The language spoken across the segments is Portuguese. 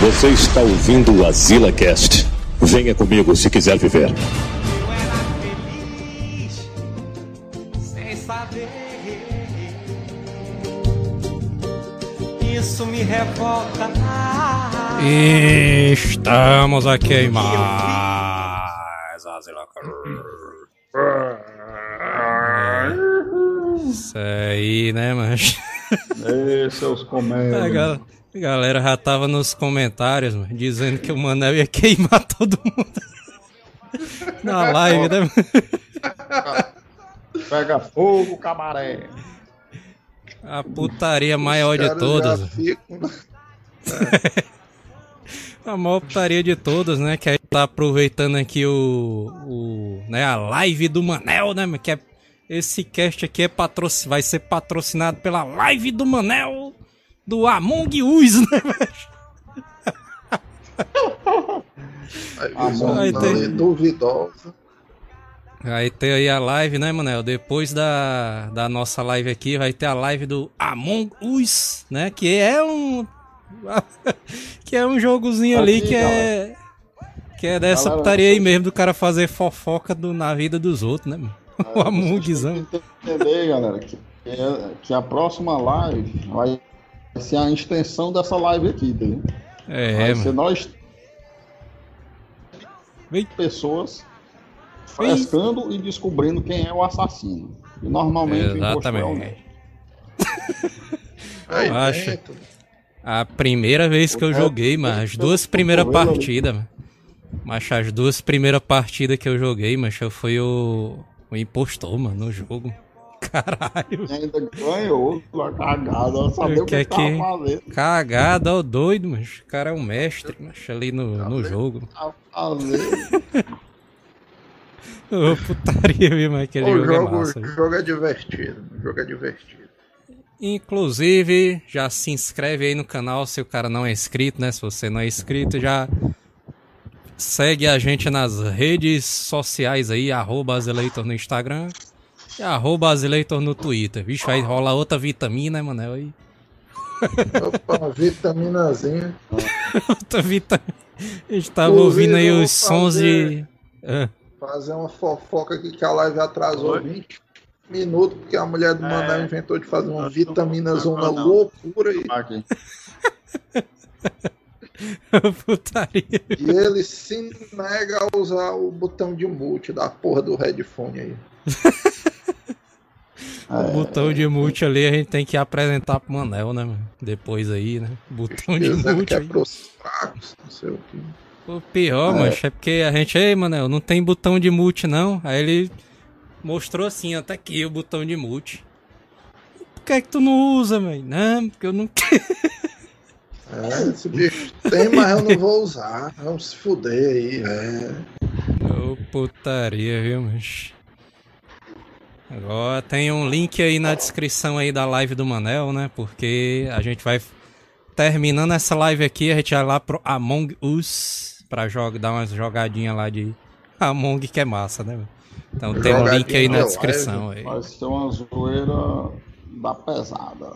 Você está ouvindo o Azila Cast. Venha comigo se quiser viver. Eu era feliz sem saber. Isso me revolta. Estamos aqui em mais Azila Isso aí, né, mas Ei, seus comédias. gal- a galera já tava nos comentários, mano, dizendo que o Manel ia queimar todo mundo na live, né? Pega fogo, camaré. A putaria maior de todas. ficam- A maior putaria de todas, né? Que a gente tá aproveitando aqui o, o né, a live do Manel, né? Que é, esse cast aqui é patroci vai ser patrocinado pela live do Manel do Among Us, né? Aí vai ali ter. duvidosa. Vai ter aí a live, né, Manel? Depois da, da nossa live aqui, vai ter a live do Among Us, né? Que é um. que é um jogozinho ali Aqui, que é. Que é dessa Galera, putaria aí mesmo do cara fazer fofoca do, na vida dos outros, né, mano? O Amongzão. Tem que entender, galera, que, que a próxima live vai ser a extensão dessa live aqui, entendeu? É, vai mano. ser nós Vem. pessoas frescando e descobrindo quem é o assassino. E normalmente é o Exatamente. Acha? dentro. A primeira vez que eu joguei, mas as duas primeiras partidas, mano. Mas as duas primeiras partidas que eu joguei, mas eu fui o, o impostor, mano, no jogo. Caralho. E ainda ganhou a cagada, ela sabia O que é que, que tava fazendo. Cagada, ó, doido, mas o cara é um mestre, mas ali no, no jogo. Fazendo. Ô, putaria, viu, mas aquele O jogo, é jogo, massa. o jogo é divertido. O jogo é divertido. Inclusive, já se inscreve aí no canal se o cara não é inscrito, né? Se você não é inscrito, já segue a gente nas redes sociais aí, arroba no Instagram e arroba Azeleitor no Twitter. Vixe, vai rolar outra vitamina, né, Manel? Aí. Opa, uma vitaminazinha. Outra vitamina. A gente tava Inclusive, ouvindo aí os sons de... Ah, Fazer uma fofoca aqui que a live atrasou 20 minutos, porque a mulher do Manel inventou de fazer uma vitamina zona não. loucura e, Aqui. putaria. e ele se nega a usar o botão de mute da porra do headphone aí. O botão de mute ali a gente tem que apresentar pro Manel, né, mano? Depois aí, né? Botão de mute é aí. pros fracos, não sei o que. O pior, É. mancho, é porque a gente, ei, Manel, não tem botão de mute, não. Aí ele mostrou assim, até aqui o botão de mute. Por que é que tu não usa, velho? Não, porque eu não quero. É, esse bicho tem, mas eu não vou usar. Vamos se fuder aí, é. Ô, putaria, viu, mancho? Agora tem um link aí na descrição aí da live do Manel, né? Porque a gente vai terminando essa live aqui, a gente vai lá pro Among Us pra jogar, dar umas jogadinhas lá de Among que é massa, né? mano? Então tem um link aí na descrição aí. Vai ser uma zoeira da pesada.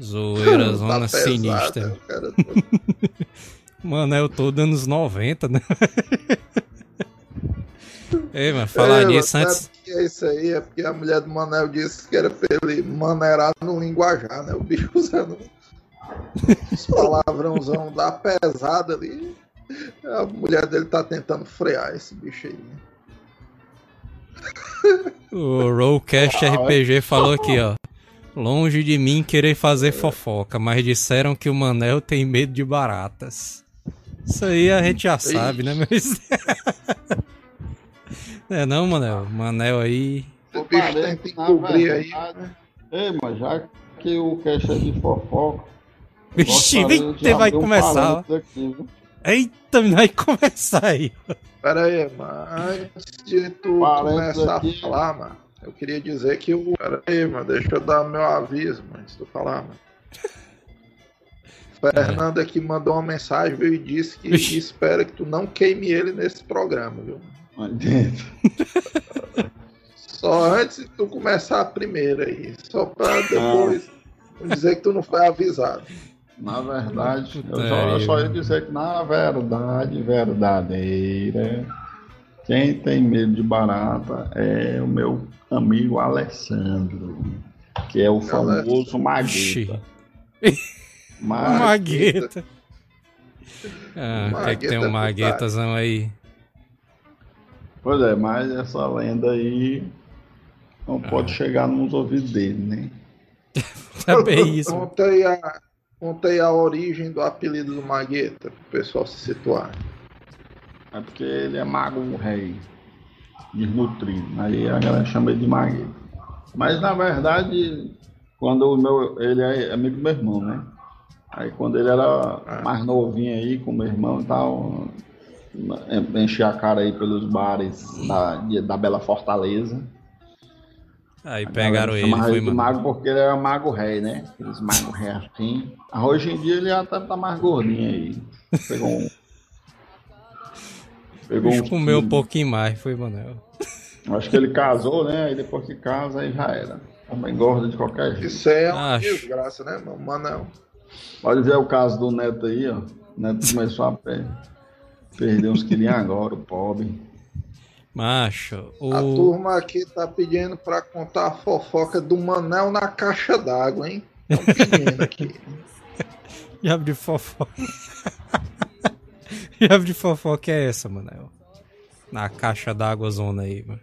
Zoeira, Tá zona pesado, sinistra. cara. Manel todo anos 90, né? Ei, mas falar É, nisso antes. que é isso aí, é porque a mulher do Manel disse que era pra ele maneirar no linguajar, né? O bicho usando os palavrãozão da pesada ali. A mulher dele tá tentando frear esse bicho aí. né? O Rollcast RPG falou aqui, ó. Longe de mim querer fazer fofoca, mas disseram que o Manel tem medo de baratas. Isso aí a gente já sabe, né? Mas. Não é não, Manel? Manel aí. O bicho tenta encobrir aí. verdade, Ei, mas já que o cash é de fofoca. Vixe, eita, vai um começar. aqui? Eita, vai começar aí. Pera aí, mano. Antes de tu Parênteses começar aqui. a falar, mano, eu queria dizer que o. Pera aí, mano, deixa eu dar meu aviso, mano, antes de tu falar, mano. Fernando aqui mandou uma mensagem viu, e disse que Vixe. espera que tu não queime ele nesse programa, viu? Aí dentro. Só antes de tu começar a primeira aí. Só pra depois não dizer que tu não foi avisado. Na verdade, eu só, eu só ia dizer que na verdade verdadeira, quem tem medo de barata é o meu amigo Alessandro, que é o famoso. Magueta. Magueta. Ah, o que é que tem um Magueta maguetazão aí? Pois é, mas essa lenda aí não pode chegar nos ouvidos dele, né? Tá bem isso. Conta aí, a, conta aí a origem do apelido do Magueta, pro pessoal se situar. É porque ele é mago rei, desnutrido. Aí a galera chama ele de magueta. Mas na verdade, quando o meu. Ele é amigo do meu irmão, né? Aí quando ele era mais novinho aí, com o meu irmão e tal, enchia a cara aí pelos bares da, da Bela Fortaleza. Aí pegaram ele, de mano. mago porque ele era mago rei, né? Aqueles magos rei assim. Ah, Hoje em dia ele já tá, tá mais gordinho aí. Pegou um. Pegou bicho uns comeu um pouquinho mais, foi, Manel. Acho que ele casou, né? Aí depois que casa, aí já era. Também engorda de qualquer jeito. Isso aí é uma Acho. desgraça, né? Manel? Pode ver o caso do Neto aí, ó. O Neto começou a per- perder uns quilinhos agora, o pobre. Macho, A o. turma aqui tá pedindo pra contar a fofoca do Manel na caixa d'água, hein? Estão pedindo aqui. Diabo de fofoca. Diabo de fofoca é essa, Manel? Na caixa d'água zona aí, mano.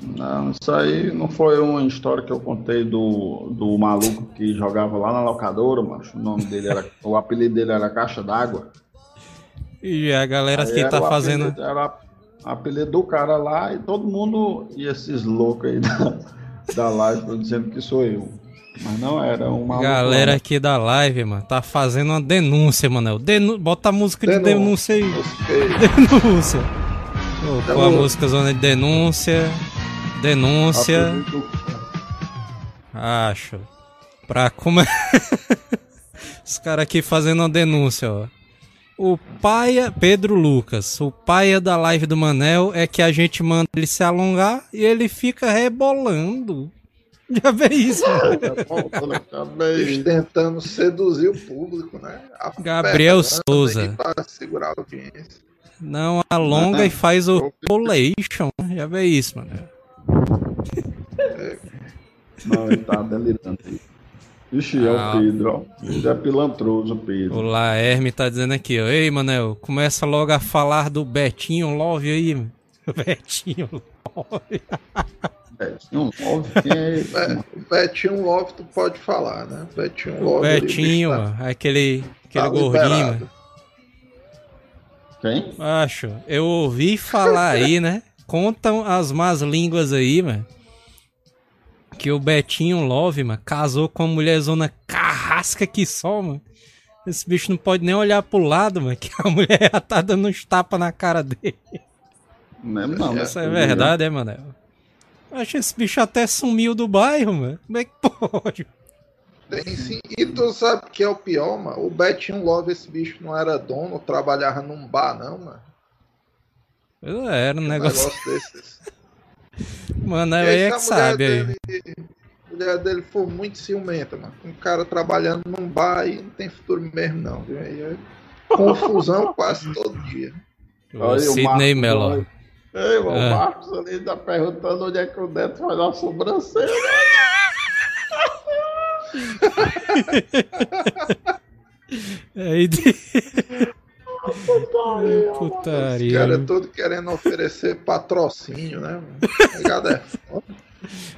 Não, isso aí não foi uma história que eu contei do, do maluco que jogava lá na locadora, macho. O nome dele era. O apelido dele era Caixa d'Água. E a galera Aí que tá fazendo. apelido- Era o apelido do cara lá e todo mundo. E esses loucos aí da, da live dizendo que sou eu. Mas não era um maluco. Galera aqui da live, mano, tá fazendo uma denúncia, Manel. Denu... Bota a música de denúncia Denúncia. aí. Denúncia. Colocou a Denúncia. música zona de denúncia. Denúncia. Apelido Acho. Pra como. Os caras aqui fazendo uma denúncia, ó. O paia. Pedro Lucas. O paia da live do Manel é que a gente manda ele se alongar e ele fica rebolando. Já vê isso, mano. Também. Eles tentando seduzir o público, né? Gabriel Apertando Souza. Pra segurar a audiência. Não alonga e faz o rolation. Já vê isso, mano. Não, ele tá delirando aí. Ixi, é Ah. o Pedro, ó. Ele é pilantroso, O Pedro. Laerme tá dizendo aqui, ó. Ei, Manel, começa logo a falar do Betinho Love aí, mano. Betinho Love. É, óbvio que é É, Betinho Love tu pode falar, né? Betinho Love. ali, Betinho, tá- mano. Aquele, aquele tá gordinho, mano. Quem? Acho, eu ouvi falar aí, né? Contam as más línguas aí, mano. Que o Betinho Love, mano, casou com uma mulherzona carrasca que só, mano. Esse bicho não pode nem olhar pro lado, mano, que a mulher já tá dando uns tapas na cara dele. Não é, não. Isso é verdade, é, mano? Acho que esse bicho até sumiu do bairro, mano. Como é que pode? Tem sim. E tu sabe o que é o pior, mano? O Betinho Love, esse bicho não era dono, trabalhava num bar, não, mano. Era um Um negócio. negócio desses. Mano, E aí é que sabe dele, a mulher dele for muito ciumenta, mano. Um cara trabalhando num bar aí não tem futuro mesmo, não. Viu? Aí é confusão quase todo dia. O Sidney Mello. Ei, o Ah. Marcos ali tá perguntando onde é que o Neto faz a sobrancelha. Aí de... Os Putaria. caras todos querendo oferecer patrocínio, né? Pegada é foda.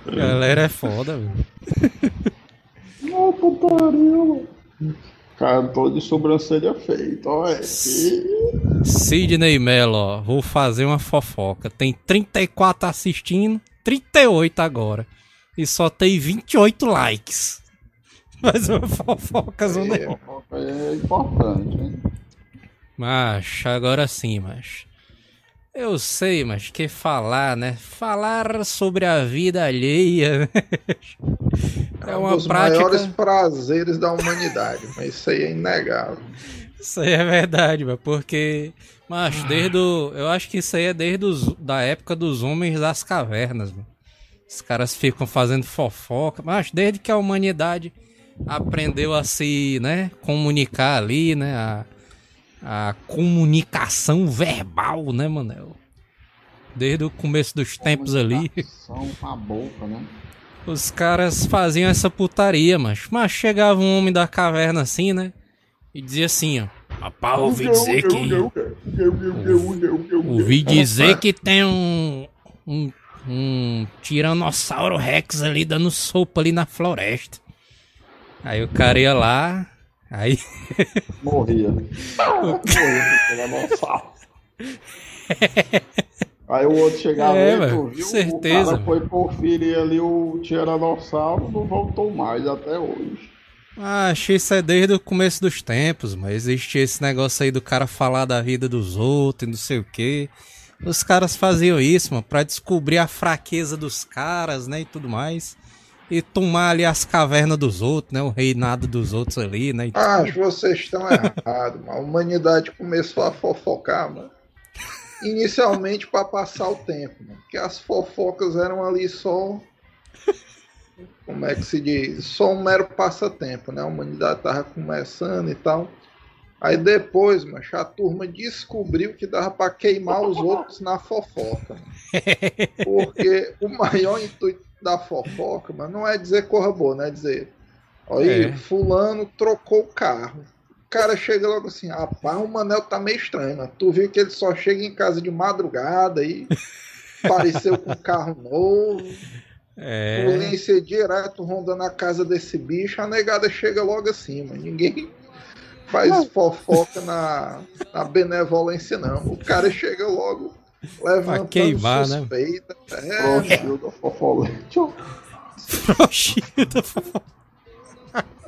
Galera é foda, velho. Não, putaria. Cara, tô de sobrancelha feita, olha. aqui. Sidney Mello, ó. Vou fazer uma fofoca. Tem 34 assistindo, 38 agora. E só tem 28 likes. Faz uma fofoca, zona. É, É importante, hein? Mas, agora sim, mas. Eu sei, mas que falar, né? Falar sobre a vida alheia. né? É um uma dos prática. maiores prazeres da humanidade, mas isso aí é inegável. Isso aí é verdade, mas porque. Mas desde o. Eu acho que isso aí é desde os, da época dos homens das cavernas, mano. Os caras ficam fazendo fofoca. Mas desde que a humanidade aprendeu a se, né, comunicar ali, né, a, a comunicação verbal, né, Manel? Desde o começo dos tempos ali. Comunicação com a boca, né? Os caras faziam essa putaria, mas, mas chegava um homem da caverna assim, né? E dizia assim, ó. Rapaz, ouvi dizer que. Ouvi dizer que tem um. Um, um tiranossauro rex ali dando sopa ali na floresta. Aí o cara ia lá. Aí. Morria. Morria, tiranossauro. Aí o outro chegava É, ali, mano, tu viu? certeza, O cara mano. foi conferir ali o tiranossauro, não voltou mais até hoje. Ah, achei isso é desde o começo dos tempos, mas existia esse negócio aí do cara falar da vida dos outros e não sei o quê. Os caras faziam isso, mano, pra descobrir a fraqueza dos caras, né, e tudo mais. E tomar ali as cavernas dos outros, né, o reinado dos outros ali, né. que vocês estão errados, mano. A humanidade começou a fofocar, mano. Inicialmente para passar o tempo, mano. Porque as fofocas eram ali só. Como é que se diz? Só um mero passatempo, né? A humanidade tava começando e tal. Aí depois, mano, a turma descobriu que dava para queimar os outros na fofoca. mano. Porque o maior intuito da fofoca, mano, não é dizer corra boa, não é dizer. Olha, É. fulano trocou o carro. O cara chega logo assim, rapaz, o Manel tá meio estranho, mano. Tu viu que ele só chega em casa de madrugada e apareceu com um carro novo. É, Polícia direto rondando a casa desse bicho, a negada chega logo assim, mano. Ninguém faz fofoca na, na benevolência, não. O cara chega logo levantando queimar, né? suspeita. É, Proxil da fofolete. ó. Proxida,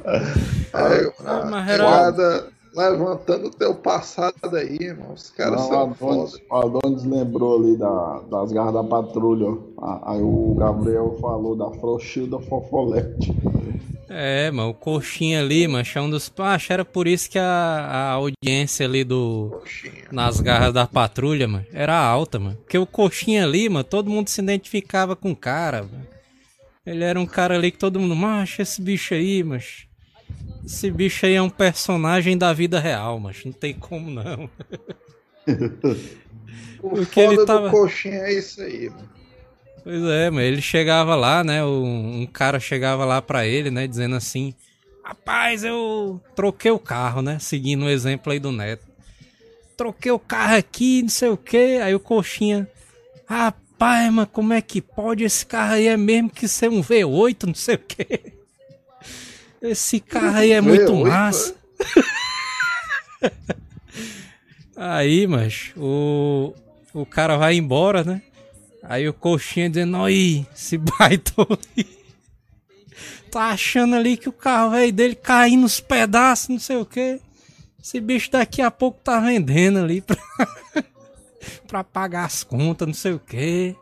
é, Ah, a mas era- negada levantando o teu passado aí, irmão. Os caras Não, são foda. Adonis, o Adonis lembrou ali da, das garras da patrulha. Ah, Aí o Gabriel falou da Frouxilda Fofolete. É, mano, o coxinha ali, mano, é um dos. Acho era por isso que a, a audiência ali do. Coxinha. Nas garras da patrulha, mano, era alta, mano. Porque o coxinha ali, mano, todo mundo se identificava com o cara, mano. Ele era um cara ali que todo mundo, macho, esse bicho aí, mas. Esse bicho aí é um personagem da vida real, mas não tem como não. O Porque ele foda tava- do coxinha é isso aí, mano. Pois é, mas ele chegava lá, né? Um, um cara chegava lá pra ele, né? Dizendo assim: Rapaz, eu troquei o carro, né? Seguindo o exemplo aí do Neto. Troquei o carro aqui, não sei o que. Aí o Coxinha: Rapaz, mas como é que pode? Esse carro aí é mesmo que ser um V8, não sei o que. Esse carro aí é muito V8, massa. Aí, mas o, o cara vai embora, né? Aí o coxinha dizendo, aí, esse baitão aí. Tá achando ali que o carro velho dele caindo nos pedaços, não sei o que. Esse bicho daqui a pouco tá vendendo ali pra, pra pagar as contas, não sei o que.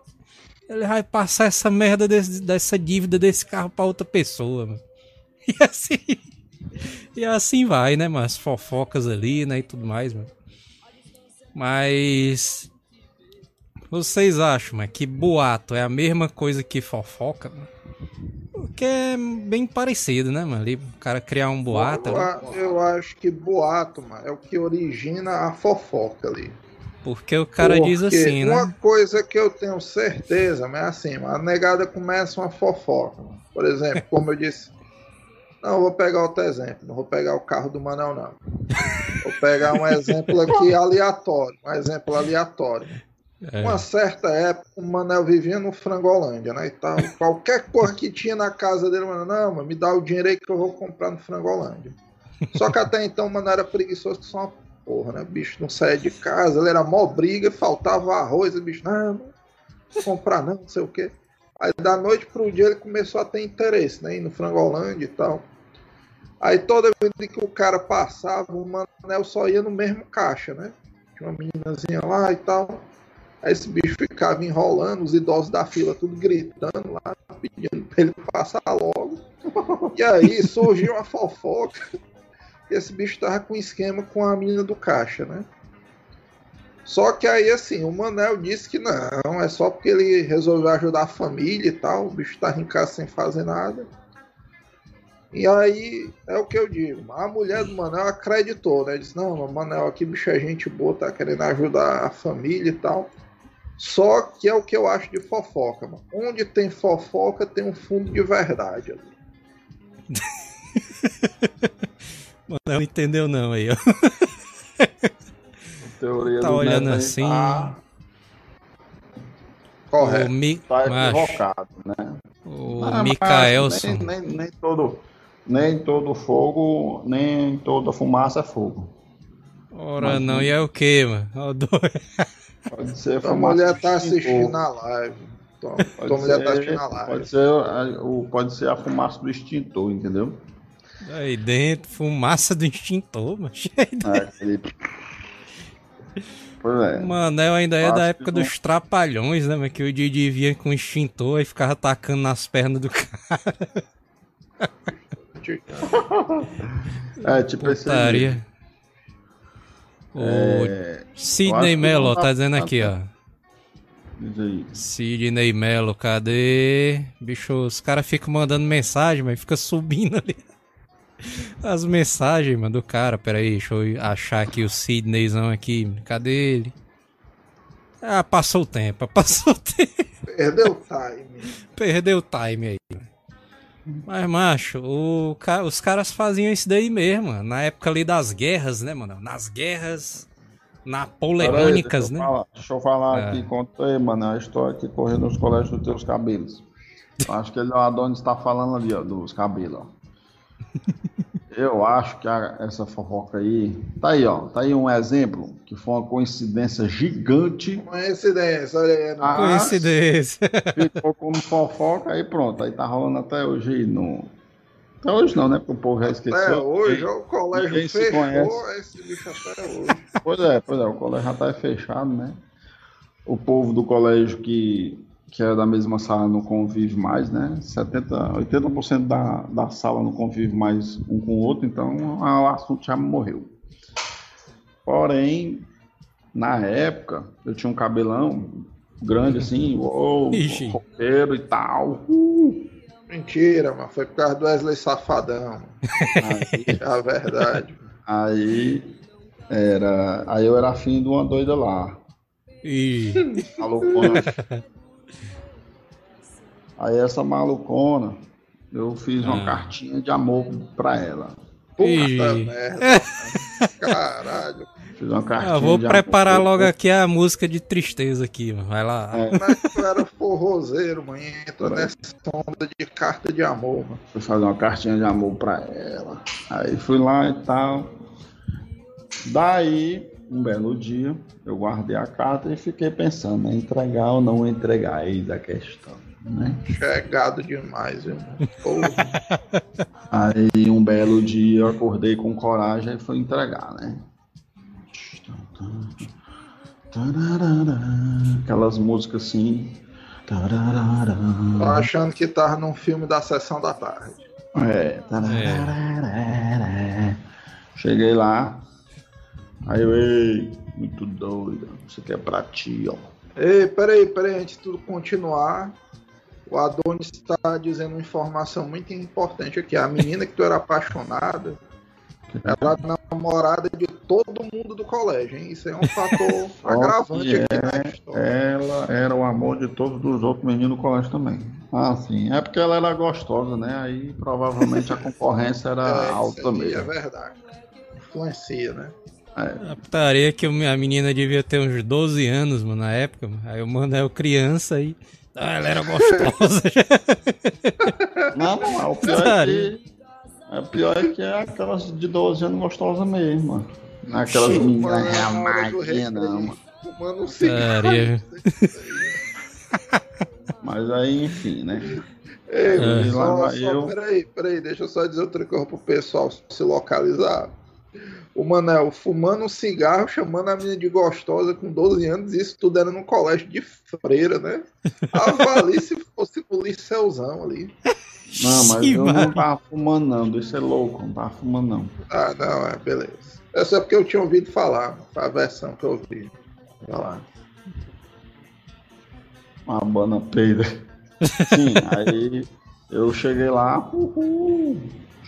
Ele vai passar essa merda desse- dessa dívida desse carro pra outra pessoa, mano. E assim. E assim vai, né, mano? As fofocas ali, né? E tudo mais, mano. Mas. Vocês acham, mano, que boato é a mesma coisa que fofoca, mano? Porque é bem parecido, né, mano? Ali o cara criar um boato eu, eu acho que boato, mano, é o que origina a fofoca ali. Porque o cara diz Porque assim, Uma né? coisa que eu tenho certeza, mas é assim, a negada começa uma fofoca. mano. Por exemplo, como eu disse. Não, eu vou pegar outro exemplo. Não vou pegar o carro do Manel, não. Vou pegar um exemplo aqui aleatório. Um exemplo aleatório. É. Uma certa época, o Manel vivia no Frangolândia, né? E tal. Qualquer coisa que tinha na casa dele, mano, não, mano, me dá o dinheiro aí que eu vou comprar no Frangolândia. Só que até então o Mano era preguiçoso que só uma porra, né? O bicho não saía de casa, ele era mó briga, faltava arroz, o bicho, não, não vou comprar não, não sei o quê. Aí da noite pro dia ele começou a ter interesse, né? Ir no Frangolândia e tal. Aí toda vez que o cara passava, o Manel só ia no mesmo caixa, né? Tinha uma meninazinha lá e tal. Aí esse bicho ficava enrolando, os idosos da fila tudo gritando lá, pedindo pra ele passar logo. E aí surgiu uma fofoca. E esse bicho tava com esquema com a menina do caixa, né? Só que aí, assim, o Manel disse que não, é só porque ele resolveu ajudar a família e tal. O bicho tava em casa sem fazer nada. E aí é o que eu digo. A mulher do Manel acreditou, né? Disse: Não, Manel aqui, bicho, é gente boa, tá querendo ajudar a família e tal. Só que é o que eu acho de fofoca, mano. Onde tem fofoca, tem um fundo de verdade ali. Mano, não entendeu não aí, ó. Teoria Tá do olhando Neto assim. Tá, O, Correto. Mi... tá equivocado, né? o Ah, mas Mikaelson. Nem, nem, nem todo, nem todo fogo, nem toda fumaça é fogo. Ora mas- não, e é o que, mano? Doido. Pode ser A fumaça mulher tá assistindo a live. Tua, mulher tá ser- assistindo a live. Pode ser, o, pode ser a fumaça do extintor, entendeu? Aí dentro, fumaça do extintor, mano. É, aquele- Pois é. O Manel ainda é da época não. dos trapalhões, né? Mas que o Didi vinha com extintor e ficava atacando nas pernas do cara. É, tipo esse aí. Putaria. O É, Sidney Mello, tá tá- dizendo tá- aqui, ó. diz aí. Sidney Mello, cadê? Bicho, os caras ficam mandando mensagem, mas fica subindo ali. As mensagens, mano, do cara. Pera aí, deixa eu achar aqui o Sidneyzão aqui. Cadê ele? Ah, passou o tempo, passou o tempo. Perdeu o time. Perdeu o time aí. Mas, macho, o os caras faziam isso daí mesmo, mano. na época ali das guerras, né, mano? Nas guerras napoleônicas, deixa né? falar- Deixa eu falar É. aqui, conta aí, mano, a história que correu nos colégios dos teus cabelos. Acho que ele, o Adonis tá falando ali, ó, dos cabelos, ó. Eu acho que a- essa fofoca aí. Tá aí, ó. Tá aí um exemplo que foi uma coincidência gigante. Coincidência, olha aí. Ah, Coincidência. Ficou como fofoca, aí pronto. Aí tá rolando até hoje aí no. Até hoje não, né? Porque o povo já esqueceu. Até hoje, o colégio Ninguém fechou conhece. esse bicho até hoje. Pois é, pois é, o colégio já tá fechado, né? O povo do colégio que, que é da mesma sala não convive mais, né? 70, 80% da, da sala não convive mais um com o outro, então o assunto já morreu. Porém, na época, eu tinha um cabelão grande assim, uou, Ixi. roqueiro e tal. Uh, Mentira, mano. Foi por causa do Wesley Safadão. aí, É a verdade. aí era, aí eu era afim de uma doida lá. E malucona. Aí essa malucona, eu fiz uma Ah. cartinha de amor pra ela. Puta Ih. merda. Caralho. Fiz uma cartinha ah, vou de preparar amor. logo aqui a música de tristeza aqui, mano. Vai lá. É. Como é que tu era forrozeiro, mano? e Entra nessa onda de carta de amor, mano. Fui fazer uma cartinha de amor pra ela. Aí fui lá e tal. Daí, um belo dia, eu guardei a carta e fiquei pensando, em entregar ou não entregar, eis a questão, né? Chegado demais. Porra. Aí um belo dia eu acordei com coragem e fui entregar, né? Aquelas músicas assim. Tô achando que tava num filme da sessão da tarde. É. Cheguei lá. Aí eu, ei, muito doido. Isso aqui é pra ti, ó. Ei, peraí, peraí, antes de tudo continuar. O Adonis está dizendo uma informação muito importante aqui. A menina que tu era apaixonada, ela era namorada de todo mundo do colégio, hein? Isso é um fator agravante aqui na história. Ela era o amor de todos os outros meninos do colégio também. Ah, sim. É porque ela era gostosa, né? Aí provavelmente a concorrência era É, isso alta aí mesmo. é verdade. Influencia, né? A putaria que a menina devia ter uns 12 anos, mano, na época. mano. Aí o Manel criança aí. Ah, ela era gostosa. Não, não, é o pior é que. É o pior é que é aquelas de 12 anos gostosas mesmo, é Aquelas meninas mano, é, do magrinha, não, mano. Fumando um cigarro. Mas aí, enfim, né? Ei, É. só, só, eu. peraí, peraí, deixa eu só dizer outra coisa pro pessoal se localizar. O Manel fumando um cigarro, chamando a menina de gostosa com 12 anos, isso tudo era no colégio de freira, né? Avalie se fosse no liceuzão ali. Não, mas Ixi, eu mano. não tava fumando, não. Isso é louco, não tava fumando, não. Ah, não, é, beleza. É só porque eu tinha ouvido falar, mano, foi a versão que eu ouvi. Vai lá. Uma bana peida. Sim, aí eu cheguei lá, uhul,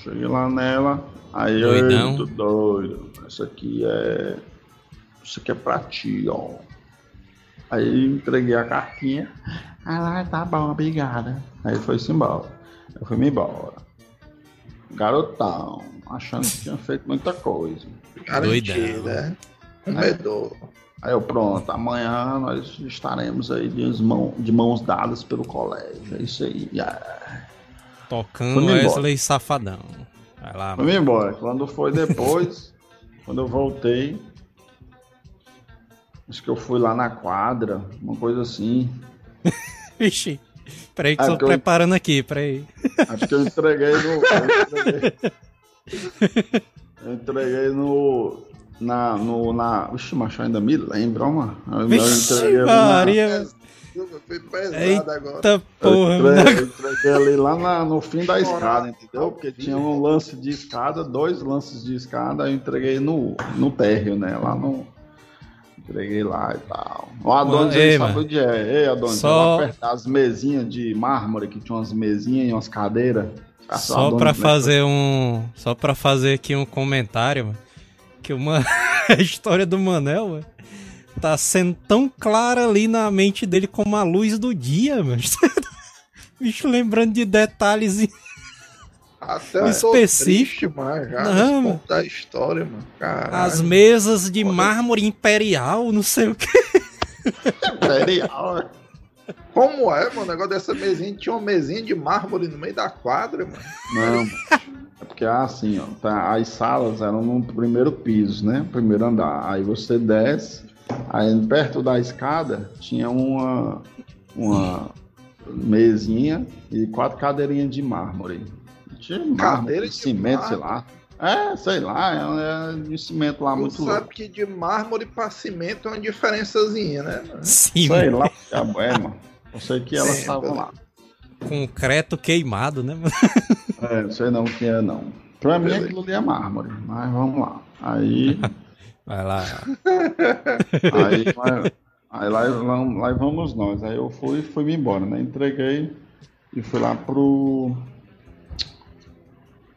Cheguei lá nela, aí Doidão. eu tô doido. Isso aqui é. Isso aqui é pra ti, ó. Aí entreguei a cartinha. Ah, tá bom, obrigada. Aí foi-se embora. Eu fui me embora. Garotão, achando que tinha feito muita coisa. Doidão. né? Comedor. Aí eu, pronto, amanhã nós estaremos aí de, mão- de mãos dadas pelo colégio. É isso aí. Yeah. Tocando. Wesley Safadão. Vai lá, Fui embora. Quando foi depois, quando eu voltei, acho que eu fui lá na quadra, uma coisa assim. Vixe. Peraí que Ah, tô eu- preparando aqui, peraí. Acho que eu entreguei no. Eu entreguei, eu entreguei no. Na. No, na Vixe, macho, eu ainda me lembro, ó, mano. Eu, eu Vixe, na- Maria. Foi pesado Eita agora. Eu porra, entreguei, eu entreguei ali lá na- no fim da escada, entendeu? Porque tinha um lance de escada, dois lances de escada, eu entreguei no, no térreo, né? Lá no. Entreguei lá e tal. O Adonis Ei, sabe onde é. Ei, Adonis, Só- lá perto das mesinhas de mármore, que tinha umas mesinhas e umas cadeiras. O Só lembra. fazer um. Só pra fazer aqui um comentário, mano. Que uma... a história do Manel, mano, tá sendo tão clara ali na mente dele como a luz do dia, mano. Bicho lembrando de detalhes. Até Específico. triste, já Não, da história, mano. Caralho. As mesas de mármore imperial, não sei o que. Imperial, né? Como é, mano? O negócio dessa mesinha tinha uma mesinha de mármore no meio da quadra, mano. Não, é porque assim, ó, tá, as salas eram no primeiro piso, né? Primeiro andar. Aí você desce, aí perto da escada tinha uma, uma mesinha e quatro cadeirinhas de mármore. Tinha Cadeira de de cimento, sei lá. É, sei lá, é, é de cimento lá Tu muito sabe louco. que de mármore pra cimento é uma diferençazinha, né? mano? Sim, Sei lá, é, mano. Eu sei que elas estavam lá. Concreto queimado, né, mano? É, não sei não o que é, não. Pra mim aquilo ali é mármore, mas vamos lá. Aí. Vai lá. Aí, vai- aí lá, lá, lá vamos nós. Aí eu fui fui me embora, né? Entreguei e fui lá pro.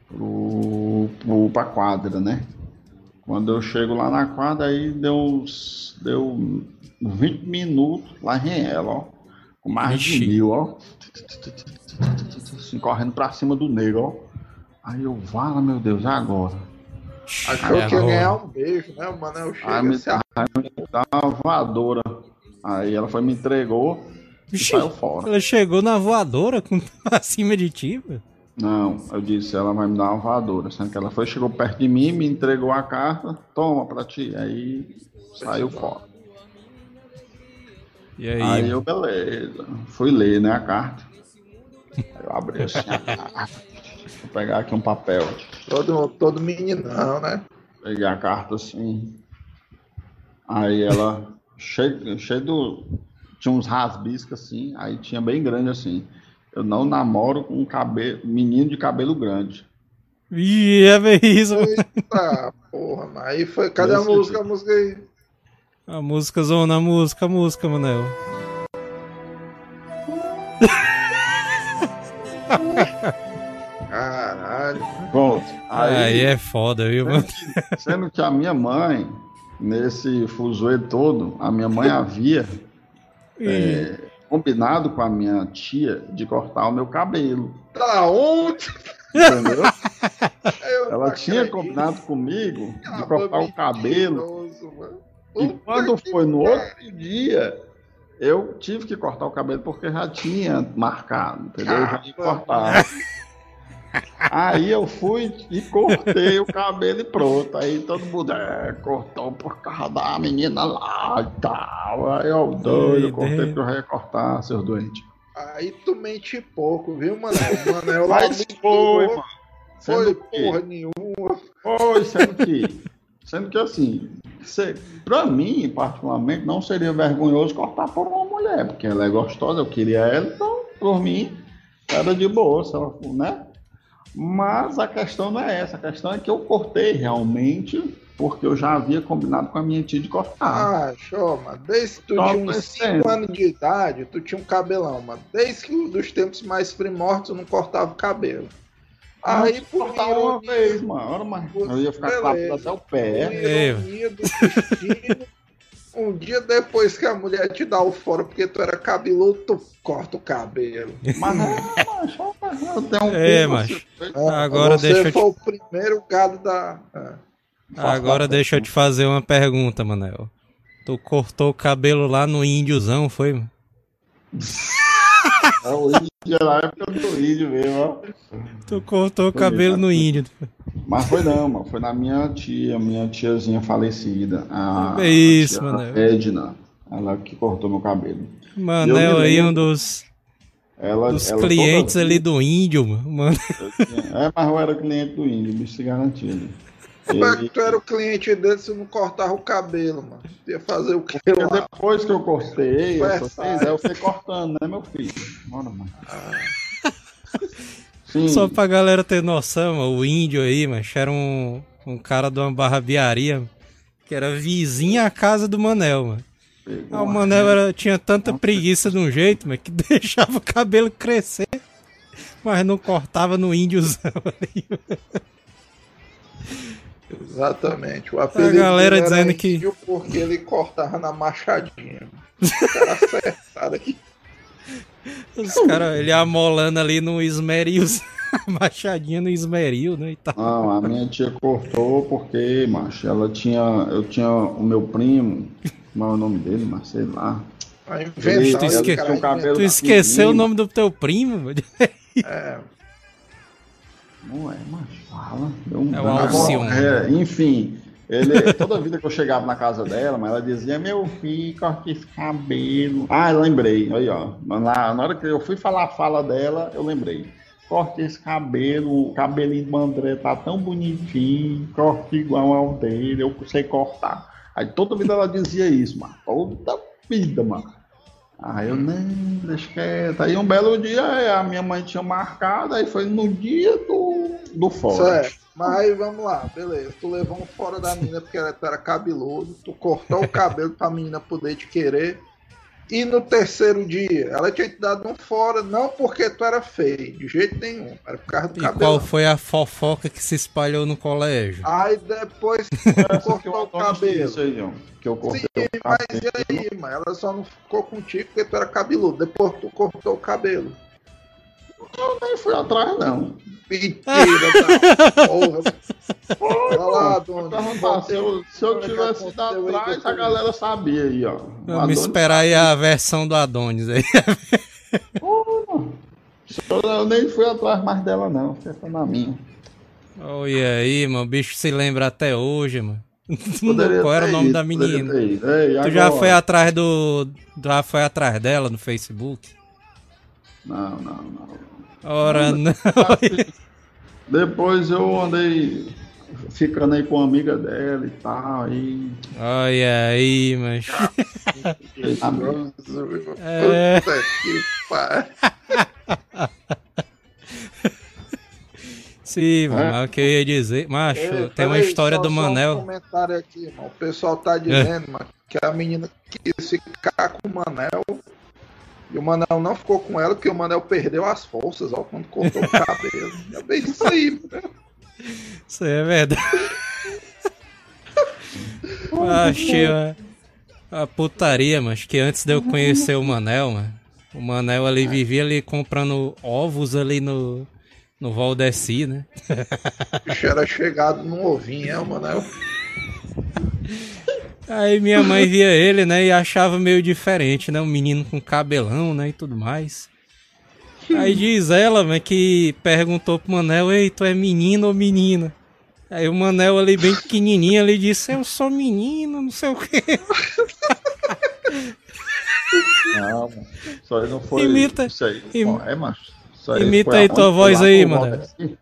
pro, pro pra quadra, né? Quando eu chego lá na quadra, aí deu uns. deu 20 minutos lá em ela, ó. Com mais Vixe. de mil, ó. Assim, correndo pra cima do negro, ó. Aí eu, vala, meu Deus, é agora. Achou É, que ia ganhar um beijo, né? O Manel chega Aí me se a- dá uma voadora. Aí ela foi me entregou e Vixe, saiu fora. ela chegou na voadora com... acima de ti. Não, eu disse, ela vai me dar uma voadora. Sendo que ela foi, chegou perto de mim, me entregou a carta, toma pra ti. Aí saiu fora. E aí, Aí eu, beleza. Fui ler, né, a carta. Aí eu abri assim a carta. Vou pegar aqui um papel. Todo, todo meninão, né? Peguei a carta assim. Aí ela, cheio, cheio do. Tinha uns rasbiscos assim, aí tinha bem grande assim. Eu não namoro com um cabelo, menino de cabelo grande. Ih, é bem isso. Eita, porra, mas aí foi. Cadê a música? jeito. A música aí. A música zona, a música, a música, Manel. Caralho. Pronto. Aí, é foda, viu, mano? Sendo que a minha mãe, nesse fuzuê todo, a minha mãe havia é, combinado com a minha tia de cortar o meu cabelo. Tá onde? Entendeu? Eu Ela tinha acredito. combinado comigo de Acaba cortar o cabelo. E quando que foi no outro dia, eu tive que cortar o cabelo porque já tinha marcado, entendeu? Eu já ia Caramba. cortar. Aí eu fui e cortei o cabelo e pronto. Aí todo mundo é, cortou por causa da menina lá e tal. Aí eu doido, eu cortei porque eu já ia cortar, seus doentes. Aí tu mente pouco, viu, Manel? O Manel lá Mas muito foi, mano. Foi Sendo que- porra nenhuma. Foi, sendo que, sendo que assim, se, pra mim, particularmente, não seria vergonhoso cortar por uma mulher, porque ela é gostosa, eu queria ela, então, por mim, era de boa, se ela né? Mas a questão não é essa, a questão é que eu cortei realmente, porque eu já havia combinado com a minha tia de cortar. Ah, show, mano. Desde que tu Só tinha uns percebe. 5 anos de idade, tu tinha um cabelão, mano. Desde que dos tempos mais primórdios tu não cortava o cabelo. Aí, por cortar uma ironia, vez, mano. Mas eu ia ficar com até o pé. ironia do destino, um dia depois que a mulher te dá o fora porque tu era cabeludo, tu corta o cabelo. Mas não, macho, eu tenho um É, macho. você- Agora Você deixa eu te- foi o primeiro gado da. é. Agora deixa eu te fazer uma pergunta, Manel. Tu cortou o cabelo lá no índiozão, foi? mano? É o índio na época do índio mesmo, ó. Tu cortou o cabelo mesmo. no índio. Mas foi não, mano. Foi na minha tia, minha tiazinha falecida. A, É isso, a mano. Edna. Ela que cortou meu cabelo. Manel Eu aí, lembro- um dos, Ela, dos ela clientes toda ali do índio, mano. É, mas eu era cliente do índio, bicho se garantido. Como é que Ele- tu era o cliente dele se não cortava o cabelo, mano? Ia fazer o lá? depois que eu cortei, coisas, aí eu fui cortando, né, meu filho? Bora, mano. Sim, só pra galera ter noção, mano, o índio aí, mano, era um, um cara de uma barbearia mano, que era vizinho à casa do Manel, mano. Ah, o Manel era, tinha tanta preguiça de um jeito, mas que deixava o cabelo crescer, mas não cortava no índiozão ali. Exatamente. O apelido galera dele era dizendo que- Porque ele cortava na machadinha. O cara acertado aqui. Os caras, ele amolando ali no esmeril, machadinha no esmeril, né, e tal. Não, a minha tia cortou porque, macho, ela tinha. Eu tinha o meu primo, como é o nome dele, mas sei lá. Ele- tu esque-. Tu esqueceu o nome do teu primo? mano? É, Não é, macho, fala. Deu um É o branco. Alcione. É, enfim, ele, toda vida que eu chegava na casa dela, mas ela dizia, meu filho, corta esse cabelo. Ah, lembrei, aí ó. Lá, na hora que eu fui falar a fala dela, eu lembrei. Corta esse cabelo, o cabelinho do André tá tão bonitinho, corta igual ao dele, eu sei cortar. Aí toda vida ela dizia isso, mano. Toda vida, mano. Aí eu, não, deixa quieto. Aí um belo dia a minha mãe tinha marcado, aí foi no dia do, do fora. certo. Mas vamos lá, beleza. Tu levou um fora da menina porque ela era cabeludo. Tu cortou o cabelo pra menina poder te querer. E no terceiro dia, ela tinha te dado um fora, não porque tu era feio, de jeito nenhum. Era por causa do E cabelo. qual foi a fofoca que se espalhou no colégio? Aí depois cortou o cabelo. Isso aí, ó, que eu cortei Sim, o mas e aí, mano? Ela só não ficou contigo porque tu era cabeludo. Depois tu cortou o cabelo. Eu nem fui atrás, não. Mentira, tá? Porra. Olha lá, se eu, se tivesse ido atrás, a galera sabia aí, ó. Vamos esperar aí a versão do Adonis aí. Eu nem fui atrás mais dela, não. Fica na minha. Olha aí, mano, o bicho se lembra até hoje, mano. Poderia Qual era o nome ido, da menina? Ei, Tu já foi atrás do. Já foi atrás dela no Facebook? Não, não, não. Ora, não. Depois eu andei ficando aí com uma amiga dela e tal, aí. Olha aí, mas. É. Puta que pariu. Sim, mano, É. mas o que eu ia dizer. Macho, Ei, tem uma peraí, história só- do Manel. Um comentário aqui, mano. O pessoal tá dizendo, mano, que a menina quis ficar com o Manel. E o Manel não ficou com ela porque o Manel perdeu as forças, ó, quando cortou o cabelo. É bem isso aí, mano. Isso aí é verdade. Achei a, a putaria, mas que antes de eu conhecer o Manel, mano, o Manel ali vivia ali comprando ovos ali no, no Valdeci, né? O bicho era chegado num ovinho, é, o Manel. Aí minha mãe via ele, né, e achava meio diferente, né, um menino com cabelão, né, e tudo mais. Aí diz ela, né, que perguntou pro Manel, ei, tu é menino ou menina? Aí o Manel ali bem pequenininho, ali disse, eu sou menino, não sei o quê. Não, mano. Isso aí não foi. Imita- Isso aí. im- é, macho. Isso imita foi aí tua voz aí, mano. Valdeci?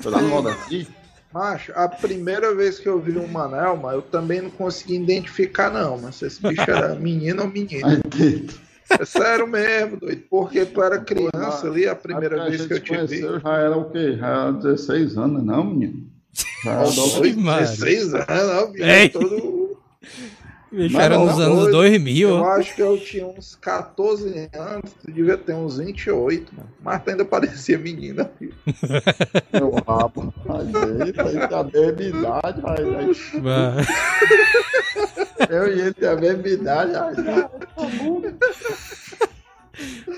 Foi lá no Valdeci? Macho, a primeira vez que eu vi o Manel, eu também não consegui identificar, não, mas se esse bicho era menino ou menina. É sério mesmo, doido. Porque tu era criança ali a primeira Acho vez que a eu te vi. já era o quê? Já era 16 anos, não, menino? Já era Nossa. adolescente. Oi, mano. 16 anos, bicho, Ei. todo. Bicho, Mas era nos anos doido. 2000. Eu acho que eu tinha uns 14 anos, tu devia ter uns 28, mano. Mas tu ainda parecia menina. filho. Meu rabo. Aí, aí tem a mesma idade. Bah. eu e ele tem a mesma idade.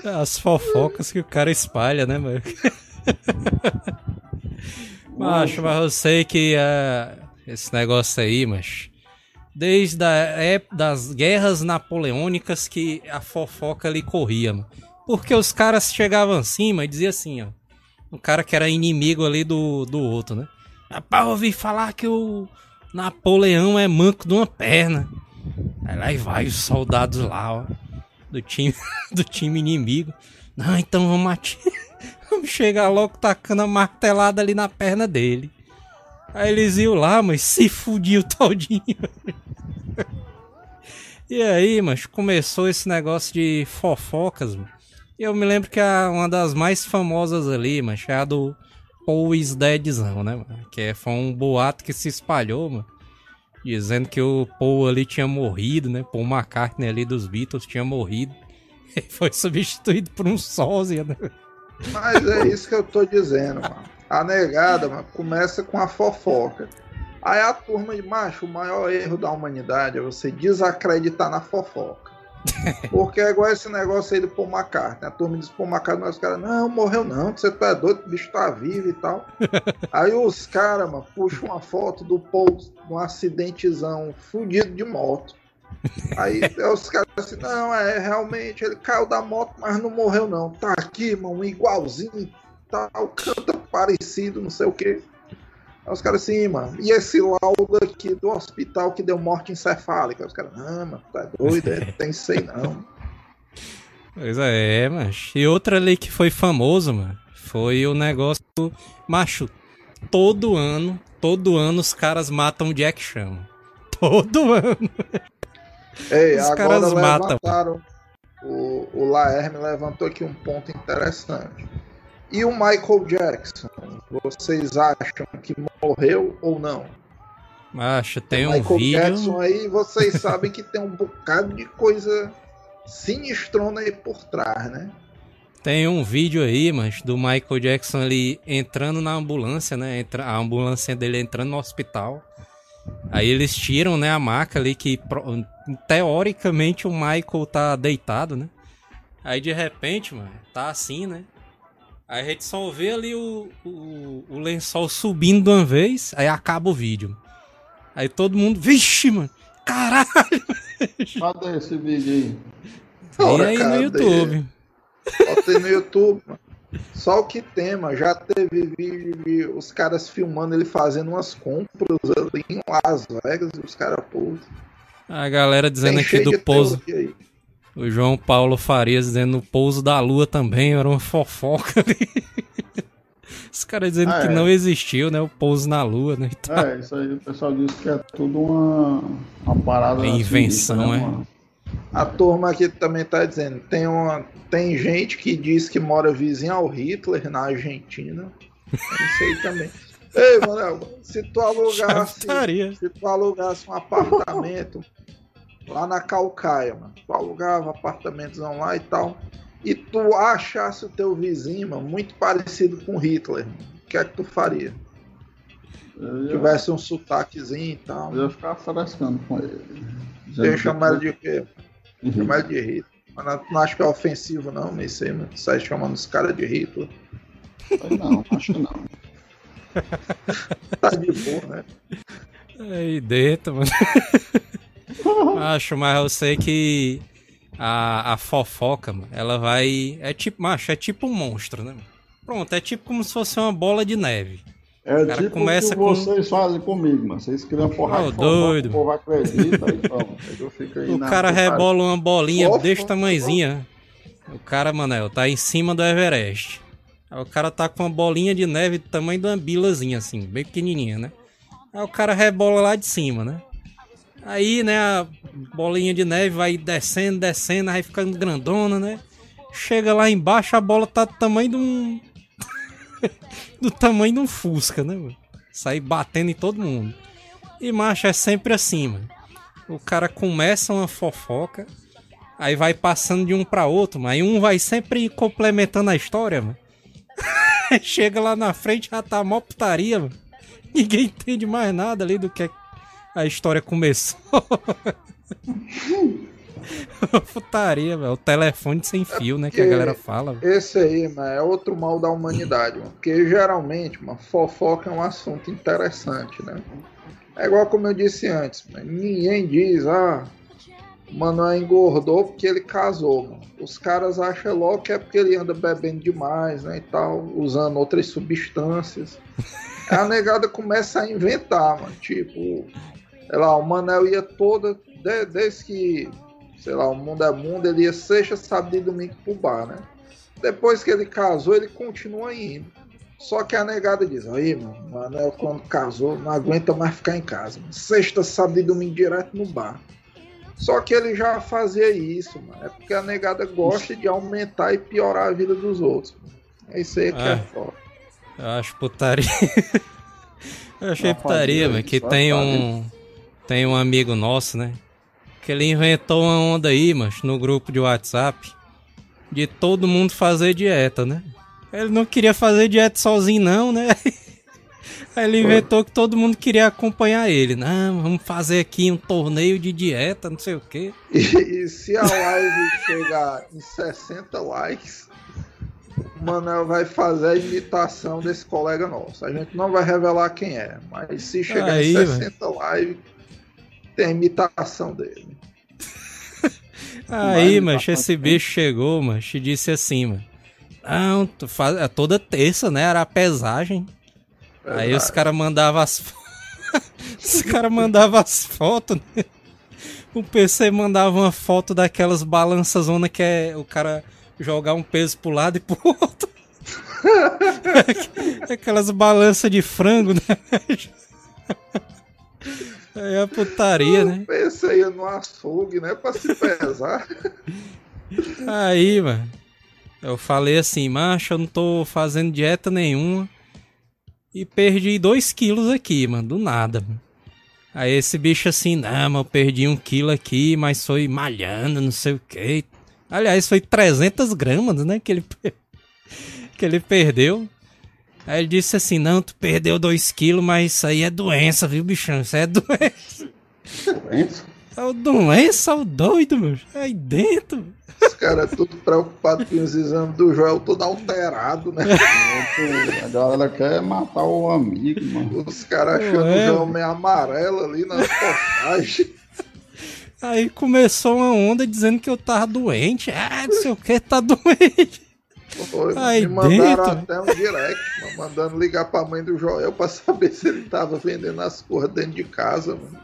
As fofocas que o cara espalha, né, mano? Macho, mas eu sei que ah, esse negócio aí, mas desde a época das guerras napoleônicas que a fofoca ali corria, mano. Porque os caras chegavam acima e diziam assim, ó. O cara que era inimigo ali do, do outro, né? Rapaz, eu ouvi falar que o Napoleão é manco de uma perna. Aí lá e vai os soldados lá, ó. Do time, do time inimigo. Não, então vamos atirar. Vamos chegar logo tacando a martelada ali na perna dele. Aí eles iam lá, mas se fudiu todinho. e aí, mas começou esse negócio de fofocas, mano. E eu me lembro que a, uma das mais famosas ali, mas é a do Paul Deadzão, né, mano? Que é, foi um boato que se espalhou, mano. Dizendo que o Paul ali tinha morrido, né? Paul McCartney ali dos Beatles tinha morrido. E foi substituído por um sósia, né? Mas é isso que eu tô dizendo, mano. A negada, mano, começa com a fofoca. Aí a turma de macho, o maior erro da humanidade é você desacreditar na fofoca. Porque é igual esse negócio aí do Paul McCartney. A turma diz Paul McCartney, mas os caras, não, morreu não, você tá doido, o bicho tá vivo e tal. aí os caras, mano, puxam uma foto do Paul num acidentezão fudido de moto. Aí os caras assim, não, é realmente, ele caiu da moto, mas não morreu não. Tá aqui, mano, igualzinho, tal, canta parecido, não sei o quê. Aí os caras assim, mano, e esse laudo aqui do hospital que deu morte encefálica? Aí os caras, não, mano, tá doido, é, tem aí não. Pois é, macho. E outra ali que foi famoso, mano, foi o negócio do. Macho, todo ano, todo ano os caras matam o Jack Chan. Todo ano. Ei, Os caras matam. O, o Laerme levantou aqui um ponto interessante. E o Michael Jackson? Vocês acham que morreu ou não? Macho, tem um Michael vídeo. Jackson aí, vocês sabem que tem um bocado de coisa sinistrona aí por trás, né? Tem um vídeo aí, mas do Michael Jackson ali entrando na ambulância, né? Entra, a ambulância dele entrando no hospital. Aí eles tiram, né, a maca ali que teoricamente o Michael tá deitado, né? Aí de repente, mano, tá assim, né? Aí a gente só vê ali o, o, o lençol subindo de uma vez, aí acaba o vídeo. Aí todo mundo, vixe, mano, caralho! cadê esse vídeo aí? E Ora, aí no cadê? YouTube. Botei no YouTube, mano. Só o que tem, mano. Já teve vídeo de os caras filmando ele fazendo umas compras ali em Las Vegas e os caras, pô. A galera dizendo tem aqui do pouso. O João Paulo Farias dizendo o pouso da lua também era uma fofoca ali. Os caras dizendo Ah, que é. não existiu, né? O pouso na lua, né? É, isso aí o pessoal disse que é tudo uma, uma parada. É invenção, sinistra, né, é? A turma aqui também tá dizendo. Tem, uma, tem gente que diz que mora vizinho ao Hitler na Argentina. Isso aí também. Ei, Manel, se tu alugasse. Chataria. Se tu alugasse um apartamento lá na Calcaia, mano. Tu alugava apartamentozão lá e tal. E tu achasse o teu vizinho, mano, muito parecido com Hitler. mano, O que é que tu faria? Eu ia, Tivesse um sotaquezinho e tal. eu ia ficar frescando com ele. Eu que- chamar ele de quê? Uhum. Chamar ele de Hitler. Mas não, não acho que é ofensivo, não, isso aí, mano. Sai chamando os caras de Hitler. Não, acho que não. Tá de boa, né? Aí dentro, mano. Acho, mas eu sei que a, a fofoca, mano, ela vai. É tipo, macho, é tipo um monstro, né? Pronto, é tipo como se fosse uma bola de neve. É cara tipo começa o que com- vocês fazem comigo, mano. Vocês criam de fofoca, doido. o povo acredita e. Aí eu fico aí O cara rebola uma bolinha Fofa, desse tamanhozinha. O cara, Manel, tá em cima do Everest. Aí o cara tá com uma bolinha de neve do tamanho de uma bilazinha, assim, bem pequenininha, né? Aí o cara rebola lá de cima, né? Aí, né, a bolinha de neve vai descendo, descendo, aí ficando grandona, né? Chega lá embaixo, a bola tá do tamanho de um. do tamanho de um Fusca, né, mano? Sai batendo em todo mundo. E, macho, é sempre assim, mano. o cara começa uma fofoca, aí vai passando de um pra outro, mas um vai sempre complementando a história, mano. Chega lá na frente, já tá mó putaria, mano. Ninguém entende mais nada ali do que a história começou. putaria, velho. O telefone sem fio, né? Que a galera fala. Esse aí, mano, é outro mal da humanidade, mano. Porque geralmente, uma fofoca é um assunto interessante, né? É igual como eu disse antes, mano. Ninguém diz, ah, o Manoel engordou porque ele casou, mano. Os caras acham logo que é porque ele anda bebendo demais, né? E tal, usando outras substâncias. A negada começa a inventar, mano. Tipo, sei lá, o Manel ia toda, de- desde que, sei lá, o mundo é mundo, ele ia sexta, sábado e domingo pro bar, né? Depois que ele casou, ele continua indo. Só que a negada diz, aí, mano, o Manel quando casou, não aguenta mais ficar em casa. Mano. Sexta, sábado e domingo direto no bar. Só que ele já fazia isso, mano. É porque a negada gosta de aumentar e piorar a vida dos outros. Mano. É isso aí que é Ah. foda. Eu acho putaria. Eu achei putaria, mano, que tem um. Tem um amigo nosso, né? Que ele inventou uma onda aí, mas no grupo de WhatsApp. De todo mundo fazer dieta, né? Ele não queria fazer dieta sozinho, não, né? Aí ele inventou que todo mundo queria acompanhar ele. Não, vamos fazer aqui um torneio de dieta, não sei o quê. E, e se a live chegar em 60 likes, o Manel vai fazer a imitação desse colega nosso. A gente não vai revelar quem é, mas se chegar Aí, em 60 lives, tem a imitação dele. Aí, mas tá esse bicho chegou, mas e disse assim, mano. Não, tu faz... é toda terça, né? Era a pesagem. Aí os caras mandavam as Os caras mandavam as fotos, né? O PC mandava uma foto daquelas balanças zona que é o cara jogar um peso pro lado e pro outro. Aquelas balanças de frango, né? É a putaria, né? Pensei no açougue, né? Pra se pesar. Aí, mano. Eu falei assim, macho, eu não tô fazendo dieta nenhuma. E perdi 2 quilos aqui, mano, do nada. Mano. Aí esse bicho assim, não, mas eu perdi um quilo aqui, mas foi malhando, não sei o que. Aliás, foi 300 gramas, né, que ele, que ele perdeu. Aí ele disse assim, não, tu perdeu 2 quilos, mas isso aí é doença, viu, bichão? Isso aí é doença. Doença? É o doença, é o doido, meu. Aí dentro. Os caras tudo preocupados com os exames do Joel todo alterado, né? A galera quer matar o amigo, mano. Os caras achando Ué. o Joel meio amarelo ali nas postagens. Aí começou uma onda dizendo que eu tava doente. Ah, não sei o que, tá doente. Foi, Aí me mandaram dentro. até um direct, mandando ligar pra mãe do Joel pra saber se ele tava vendendo as porras dentro de casa, mano.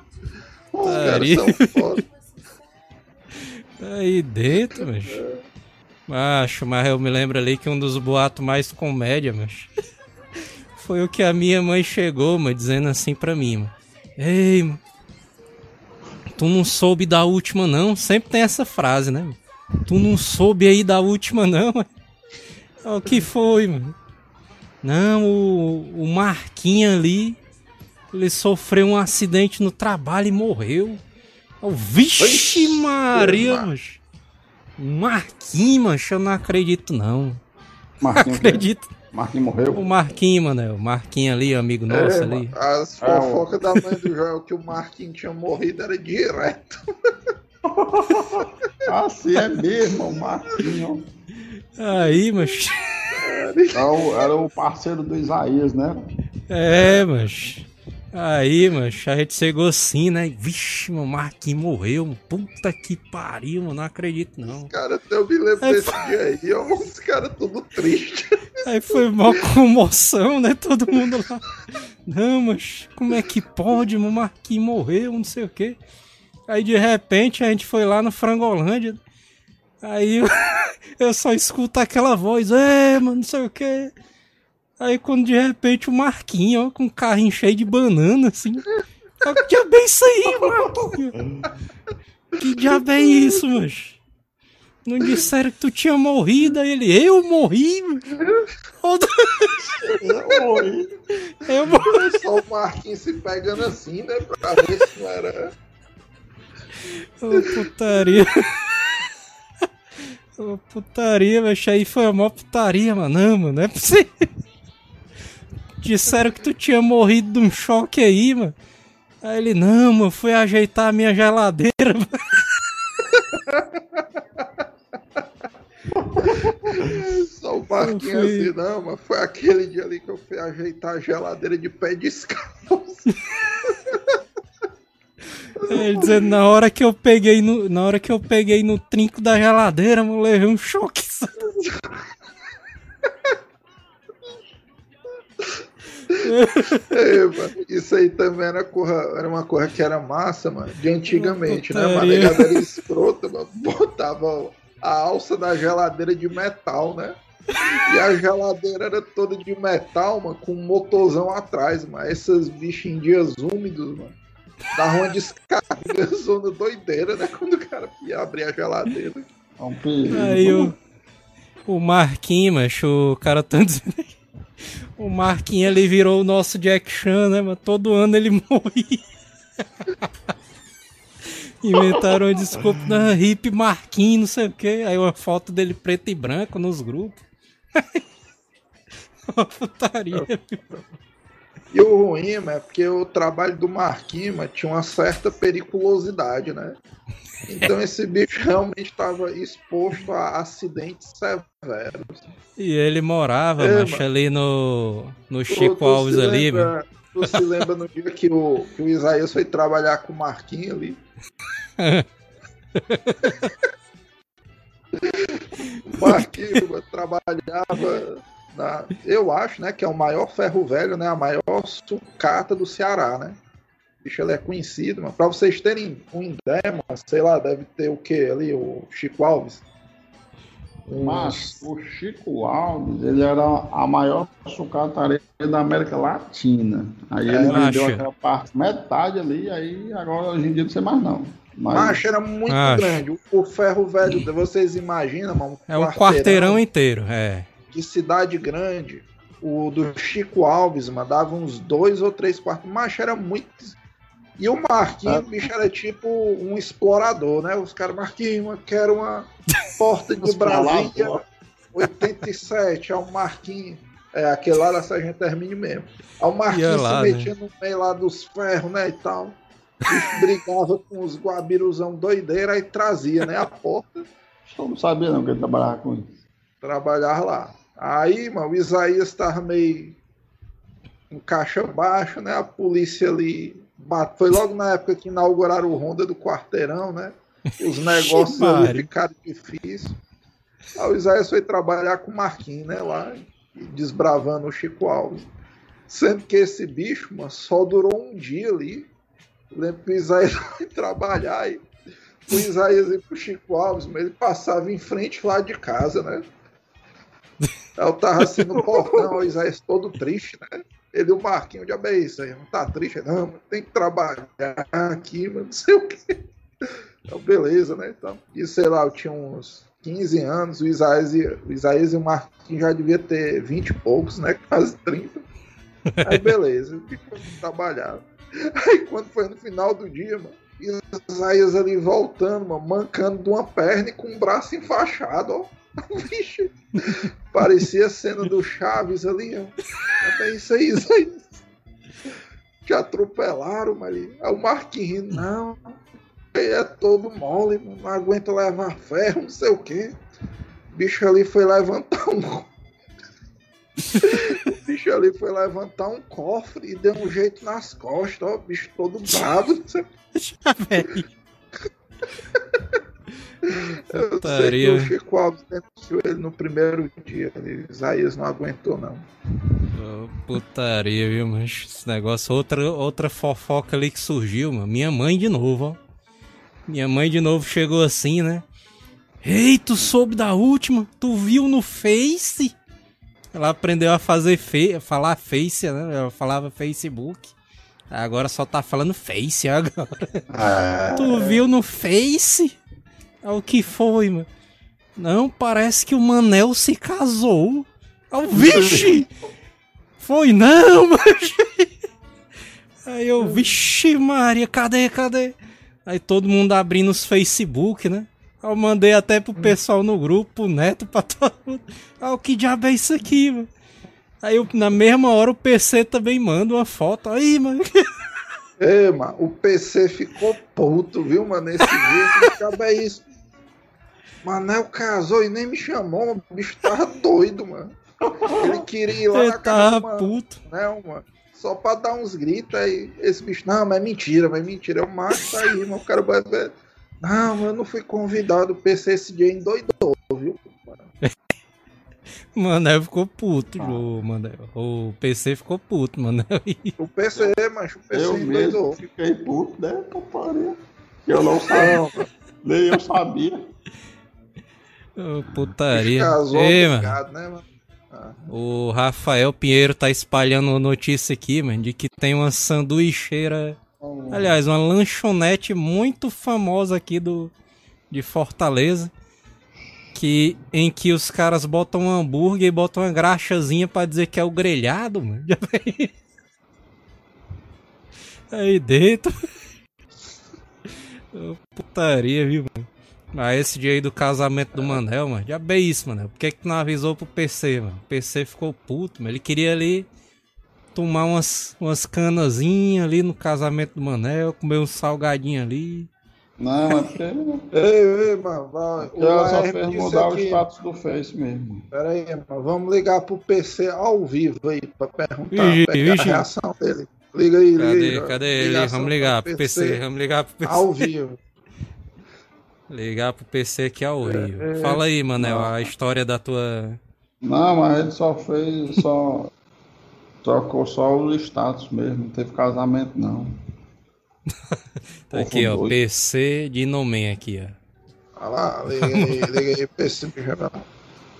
Os caras são foda. Aí dentro, mas. Macho, mas eu me lembro ali que um dos boatos mais comédia, mas. Foi o que a minha mãe chegou, mano, dizendo assim pra mim, mano. Ei, mano. Tu não soube da última, não? Sempre tem essa frase, né? mano? Tu não soube aí da última, não? mano? Ah, O que foi, mano? Não, o, o Marquinhos ali. Ele sofreu um acidente no trabalho e morreu. Oh, vixe Vixe, Maria, Mar- macho. Marquinhos, macho, eu não acredito não. Marquinhos, Acredito. Marquinhos O morreu. Marquinhos, mano. O Marquinhos ali, amigo nosso É, ali. mano, as É, o- fofocas da mãe do Joel que o Marquinhos tinha morrido era direto. Assim é mesmo, o Marquinhos. Aí, macho. Era o, era o parceiro do Isaías, né? É, macho. Aí, macho, a gente chegou assim, né? Vixe, mano, o Marquinhos morreu. mano. Puta que pariu, mano. Não acredito não. Cara, eu me lembro Aí desse dia aí, ó, os caras tudo tristes. Aí foi mó comoção, né? Todo mundo lá. Não, mas como é que pode? O Marquinhos morreu, não sei o quê. Aí de repente a gente foi lá no Frangolândia. Aí eu, eu só escuto aquela voz, é, mano, não sei o quê. Aí quando de repente o Marquinhos, ó, com um carrinho cheio de banana, assim. Eu, que diabo é isso aí, mano? Que diabo é isso, mas? Não disseram que tu tinha morrido, aí ele, eu morri, mano. Ô, Oi. Eu morri. Só o Marquinhos se pegando assim, né? Pra ver se não era. Ô, putaria. Ô, putaria, mas isso aí foi a maior putaria, mano. Não, mano, não é possível. Disseram que tu tinha morrido de um choque aí, mano. Aí ele, não, mano, fui ajeitar a minha geladeira. mano. Só o fui- assim, não, mas foi aquele dia ali que eu fui ajeitar a geladeira de pé descalço. Ele dizendo, na hora que eu peguei no, na hora que eu peguei no trinco da geladeira, mano, levei um choque. É, mano, isso aí também era, corra, era uma coisa que era massa, mano, de antigamente, né? Uma negada era escrota, mano, botava a alça da geladeira de metal, né? E a geladeira era toda de metal, mano, com um motorzão atrás, mano. Essas bichas em dias úmidos, mano. Dava uma descarga, zona doideira, né? Quando o cara ia abrir a geladeira. É um perigo. Aí o, o Marquinhos, macho, o cara tá dizendo aí. O Marquinhos ele virou o nosso Jack Chan, né, mano? Todo ano ele morria. Inventaram uma desculpa da hip Marquinhos, não sei o que. Aí uma foto dele preto e branco nos grupos. Uma putaria. E o ruim, é porque o trabalho do Marquinhos mano, tinha uma certa periculosidade, né? Então esse bicho realmente estava exposto a acidentes severos. E ele morava, É, macho, ali no, no Tu- Chico tu Alves se ali, lembra, Tu se lembra no dia que o, que o Isaías foi trabalhar com o Marquinhos ali? o Marquinhos trabalhava na, eu acho, né, que é o maior ferro velho, né, a maior sucata do Ceará, né? Bicho, ele é conhecido, mas pra vocês terem um ideia, mano, sei lá, deve ter o que ali, o Chico Alves? Mas o Chico Alves, ele era a maior sucataria da América Latina. Aí ele É, vendeu aquela parte, metade ali, aí agora hoje em dia não sei mais não. Mas Macho, era muito grande. O, ferro velho, vocês imaginam, mano? É um quarteirão inteiro, é. De cidade grande. O do Chico Alves, mano, dava uns dois ou três quartos. Macho, era muito. E o Marquinhos, Ah. bicho, era tipo um explorador, né? Os caras, Marquinhos, quero uma porta de Brasília Explorador. 87, é o Marquinhos. É, aquele lá da Sargento Hermínio mesmo. Aí o Marquinhos lá, se né? metia no meio lá dos ferros, né, e tal. Brigava com os guabiruzão doideira e trazia, né, a porta. eu não sabia não que ele trabalhava com isso. trabalhar lá. Aí, mano, o Isaías tava meio um caixa baixo, né? A polícia ali bate- foi logo na época que inauguraram o Honda do quarteirão, né? Os negócios ali ficaram difíceis. Aí o Isaías foi trabalhar com o Marquinhos, né? Lá, e desbravando o Chico Alves. Sendo que esse bicho, mano, só durou um dia ali. Eu lembro que o Isaías foi trabalhar e o Isaías ia pro Chico Alves, mas ele passava em frente lá de casa, né? Eu tava assim no portão, o Isaías todo triste, né? Ele o Marquinhos, de é isso aí, não tá triste, não, tem que trabalhar aqui, mano, não sei o quê. Então, beleza, né? Então, e sei lá, eu tinha uns 15 anos, o Isaías o, Isaías e o Marquinhos já devia ter 20 e poucos, né? Quase 30. Aí beleza, ficou trabalhar. Aí quando foi no final do dia, mano, Isaías ali voltando, mano, mancando de uma perna e com o braço enfaixado, ó. Vixe, parecia a cena do Chaves ali, ó. Até isso aí, Isaías. Te atropelaram, Maria. Aí o Marquinhos, não. Ele é todo mole, não aguenta levar ferro, não sei o quê. O bicho ali foi levantar um. O bicho ali foi levantar um cofre e deu um jeito nas costas, ó. O bicho todo bravo, não sei Eu sei que Putaria. o Chico Alves denunciou ele no primeiro dia. ali. Isaías não aguentou, não. Putaria, viu, mas esse negócio, outra, outra fofoca ali que surgiu, mano. Minha mãe de novo, ó. Minha mãe de novo chegou assim, né? Ei, tu soube da última? Tu viu no Face? Ela aprendeu a fazer fe... falar Face, né? Ela falava Facebook. Agora só tá falando Face agora. Tu viu no Face? É o que foi, mano? Não, parece que o Manel se casou. Ah, vixe! Foi não, mas... Aí eu, vixe Maria, cadê, cadê? Aí todo mundo abrindo os Facebook, né? Eu mandei até pro pessoal no grupo, pro Neto, pra todo mundo. Ah, o que diabo é isso aqui, mano? Aí eu, na mesma hora o PC também manda uma foto. Aí, mano. Ei, mano, o PC ficou puto, viu, mano, nesse vídeo. Que diabo é isso? Manel casou e nem me chamou, mano. o bicho tava doido, mano. Ele queria ir lá Ele na casa mano. puto. Não, mano. Só pra dar uns gritos aí. Esse bicho, não, mas é mentira, mas é mentira. Eu macho tá aí, mano. O cara vai ver. Não, mano, eu não fui convidado. O PC esse dia endoidou, viu? Manel ficou puto, Ah. o Manel. O PC ficou puto, Manel. O PC, mancho, o PC Eu mesmo fiquei puto, né? Que eu não sabia. Nem eu sabia. Putaria. casou Ei, mano. né, mano? O Rafael Pinheiro tá espalhando notícia aqui, mano, de que tem uma sanduicheira. Aliás, uma lanchonete muito famosa aqui do de Fortaleza. Que, em que os caras botam um hambúrguer e botam uma graxazinha pra dizer que é o grelhado, mano. Já vem- Aí dentro. Putaria, viu, mano? Mas esse dia aí do casamento do Manel, mano, já bem isso, mano. Por que que tu não avisou pro PC, mano? O PC ficou puto, mano. Ele queria ali tomar umas, umas canazinhas ali no casamento do Manel, comer um salgadinho ali. Não, é porque Ei, ei, mano. vai- o ela só fez mudar o aqui- status do Face mesmo. Pera aí, mano. Vamos ligar pro PC ao vivo aí pra perguntar Vixe, pegar vixe. a reação dele. Liga aí, liga Cadê, aí. cadê ele? Ligação Vamos ligar pro pro PC, vamos ligar pro PC. Ao vivo. Ligar pro PC aqui ao vivo. é. Fala aí, Manel, a história da tua. Não, mas ele só fez, só trocou só o status mesmo, não teve casamento não. Tá aqui, ó, doido. PC de Nomen aqui, ó. Olha lá, liga aí, liga aí, PC.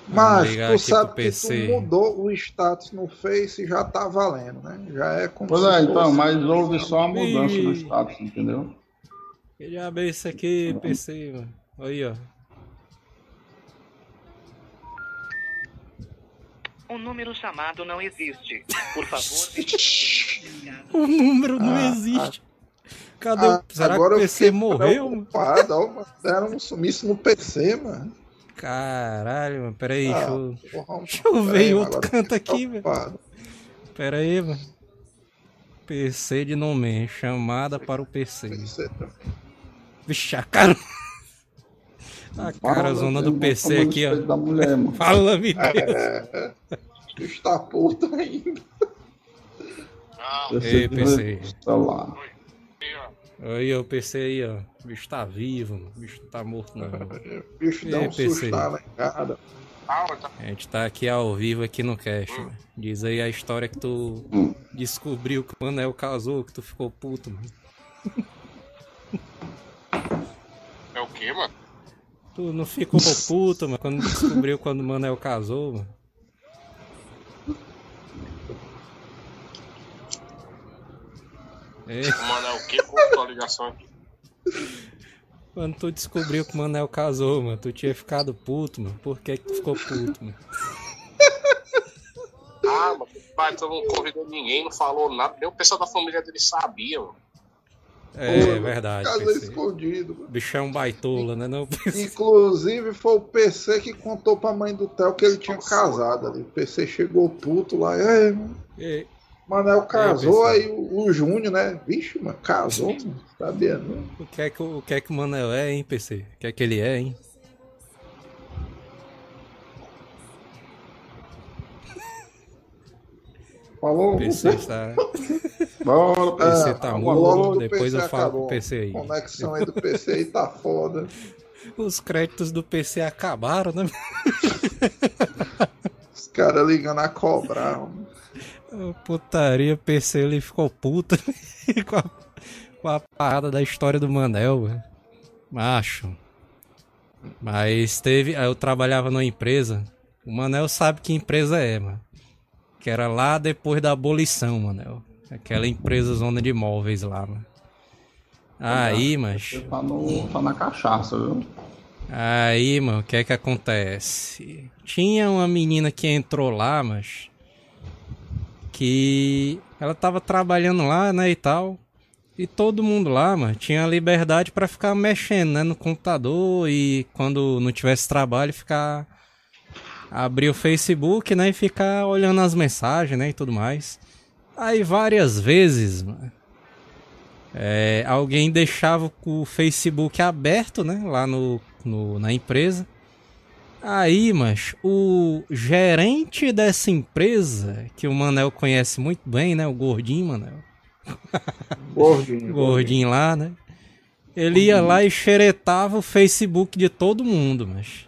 Mas tu sabe que tu mudou o status no Face e já tá valendo, né? Já é como Pois é, então, mas houve só a mudança no Ih. status, entendeu? Que diabo é isso aqui, PC, mano? Aí, ó. O número chamado não existe. Por favor, O número não Ah, existe. Cadê Ah, o. Será que o PC morreu, mano? preocupado, ó. Deram um sumiço no PC, mano. Caralho, mano. Pera aí, Ah, deixa eu. porra, Deixa eu ver aí, outro canto aqui, velho. Pera aí, mano. PC de nome, chamada para o PC. PC tá- Vixe, a cara. A cara Fala, zona do PC aqui, ó. Da mulher, mano. Fala, me Deus. É, está puto ainda. Ei, PC. Celular. Aí, ó, o PC aí, ó. O bicho tá vivo, mano. O bicho não tá morto, não. O bicho dá um PC. lá em casa. A gente tá aqui ao vivo aqui no cast, mano. Diz aí a história que tu Hum. descobriu que o Manel casou, que tu ficou puto, mano. É o quê, mano? Tu não ficou puto, mano, quando descobriu quando o Manel casou, mano. Mano, é o quê? Cortou a ligação aqui. quando tu descobriu que o Manel casou, mano, tu tinha ficado puto, mano. Por que que tu ficou puto, mano? Ah, mano, pai, tu não convidou ninguém, não falou nada. Nem o pessoal da família dele sabia, mano. É, Pô, verdade, Casa PC. escondido. mano. Bichão baitola, né não? Inclusive foi o PC que contou pra mãe do Theo que ele tinha casado ali. O PC chegou puto lá. É, mano. E- Manel casou, aí o, o Júnior, né? Vixe, mano, casou, mano. Sabia não. O que é que o, o que é que o Manel é, hein, PC? O que é que ele é, hein? Falou? PC está. Bora, PC tá o mudo, depois eu falo acabou. com o PC aí. Conexão aí do PC aí tá foda. Os créditos do PC acabaram, né? Os caras ligando a cobrar. mano. Putaria, PC ele ficou puto com, a, com a parada da história do Manel, velho. Macho. Mas teve. Aí eu trabalhava numa empresa. O Manel sabe que empresa é, mano. Que era lá depois da abolição, Manel. Aquela empresa zona de imóveis lá, mano. Aí, mas. Tá, no, tá na cachaça, viu? Aí, mano, o que é que acontece? Tinha uma menina que entrou lá, mas. Que ela tava trabalhando lá, né, e tal. E todo mundo lá, mano, tinha liberdade pra ficar mexendo, né, no computador e quando não tivesse trabalho ficar abrir o Facebook, né, e ficar olhando as mensagens, né, e tudo mais. Aí várias vezes, é, alguém deixava o Facebook aberto, né, lá no, no na empresa. Aí, mas o gerente dessa empresa, que o Manel conhece muito bem, né, o gordinho, Manel. Gordinho. gordinho lá, né? Ele ia lá e xeretava o Facebook de todo mundo, mas.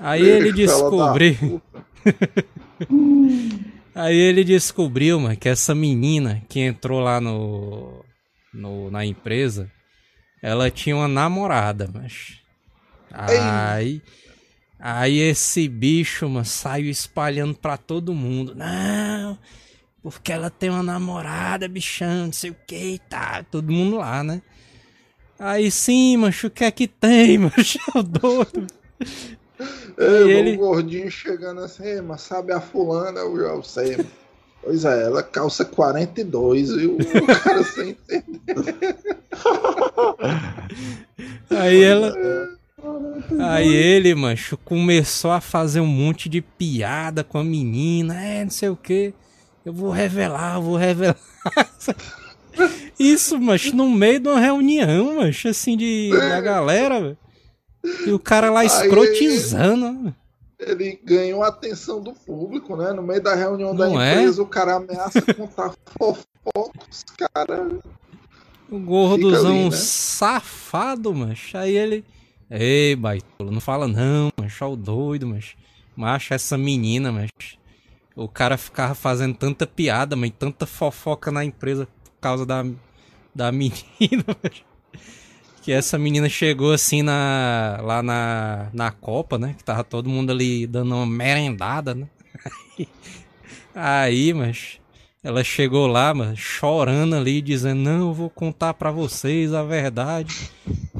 Aí ele descobriu. Aí ele descobriu, mano, que essa menina que entrou lá no, no na empresa, ela tinha uma namorada, mas. Aí. Aí esse bicho, mano, saiu espalhando pra todo mundo. Não, porque ela tem uma namorada, bichão, não sei o que tá. Todo mundo lá, né? Aí sim, macho, o que é que tem, macho? Eu doido. Ei, ele- O gordinho chegando assim, "Ei, mas sabe a fulana? Já sei. mano." Pois é, ela calça 42 e o cara sem entender. Aí ela. Aí ele, macho, começou a fazer um monte de piada com a menina, é, não sei o que. Eu vou revelar, eu vou revelar. Isso, macho, no meio de uma reunião, macho, assim, de da galera, velho. E o cara lá escrotizando, ó. Ele ganhou a atenção do público, né? No meio da reunião da Não é? empresa, o cara ameaça contar fofocos, cara. O gordozão ali, né? safado, macho. Aí ele. Ei, baitola, não fala não, macho. Ó o doido, macho. Macho, essa menina, macho. O cara ficava fazendo tanta piada, mas tanta fofoca na empresa por causa da, da menina, macho. Que essa menina chegou assim na, lá na, na Copa, né? Que tava todo mundo ali dando uma merendada, né? Aí, mas ela chegou lá, mano, chorando ali, dizendo: Não, eu vou contar pra vocês a verdade.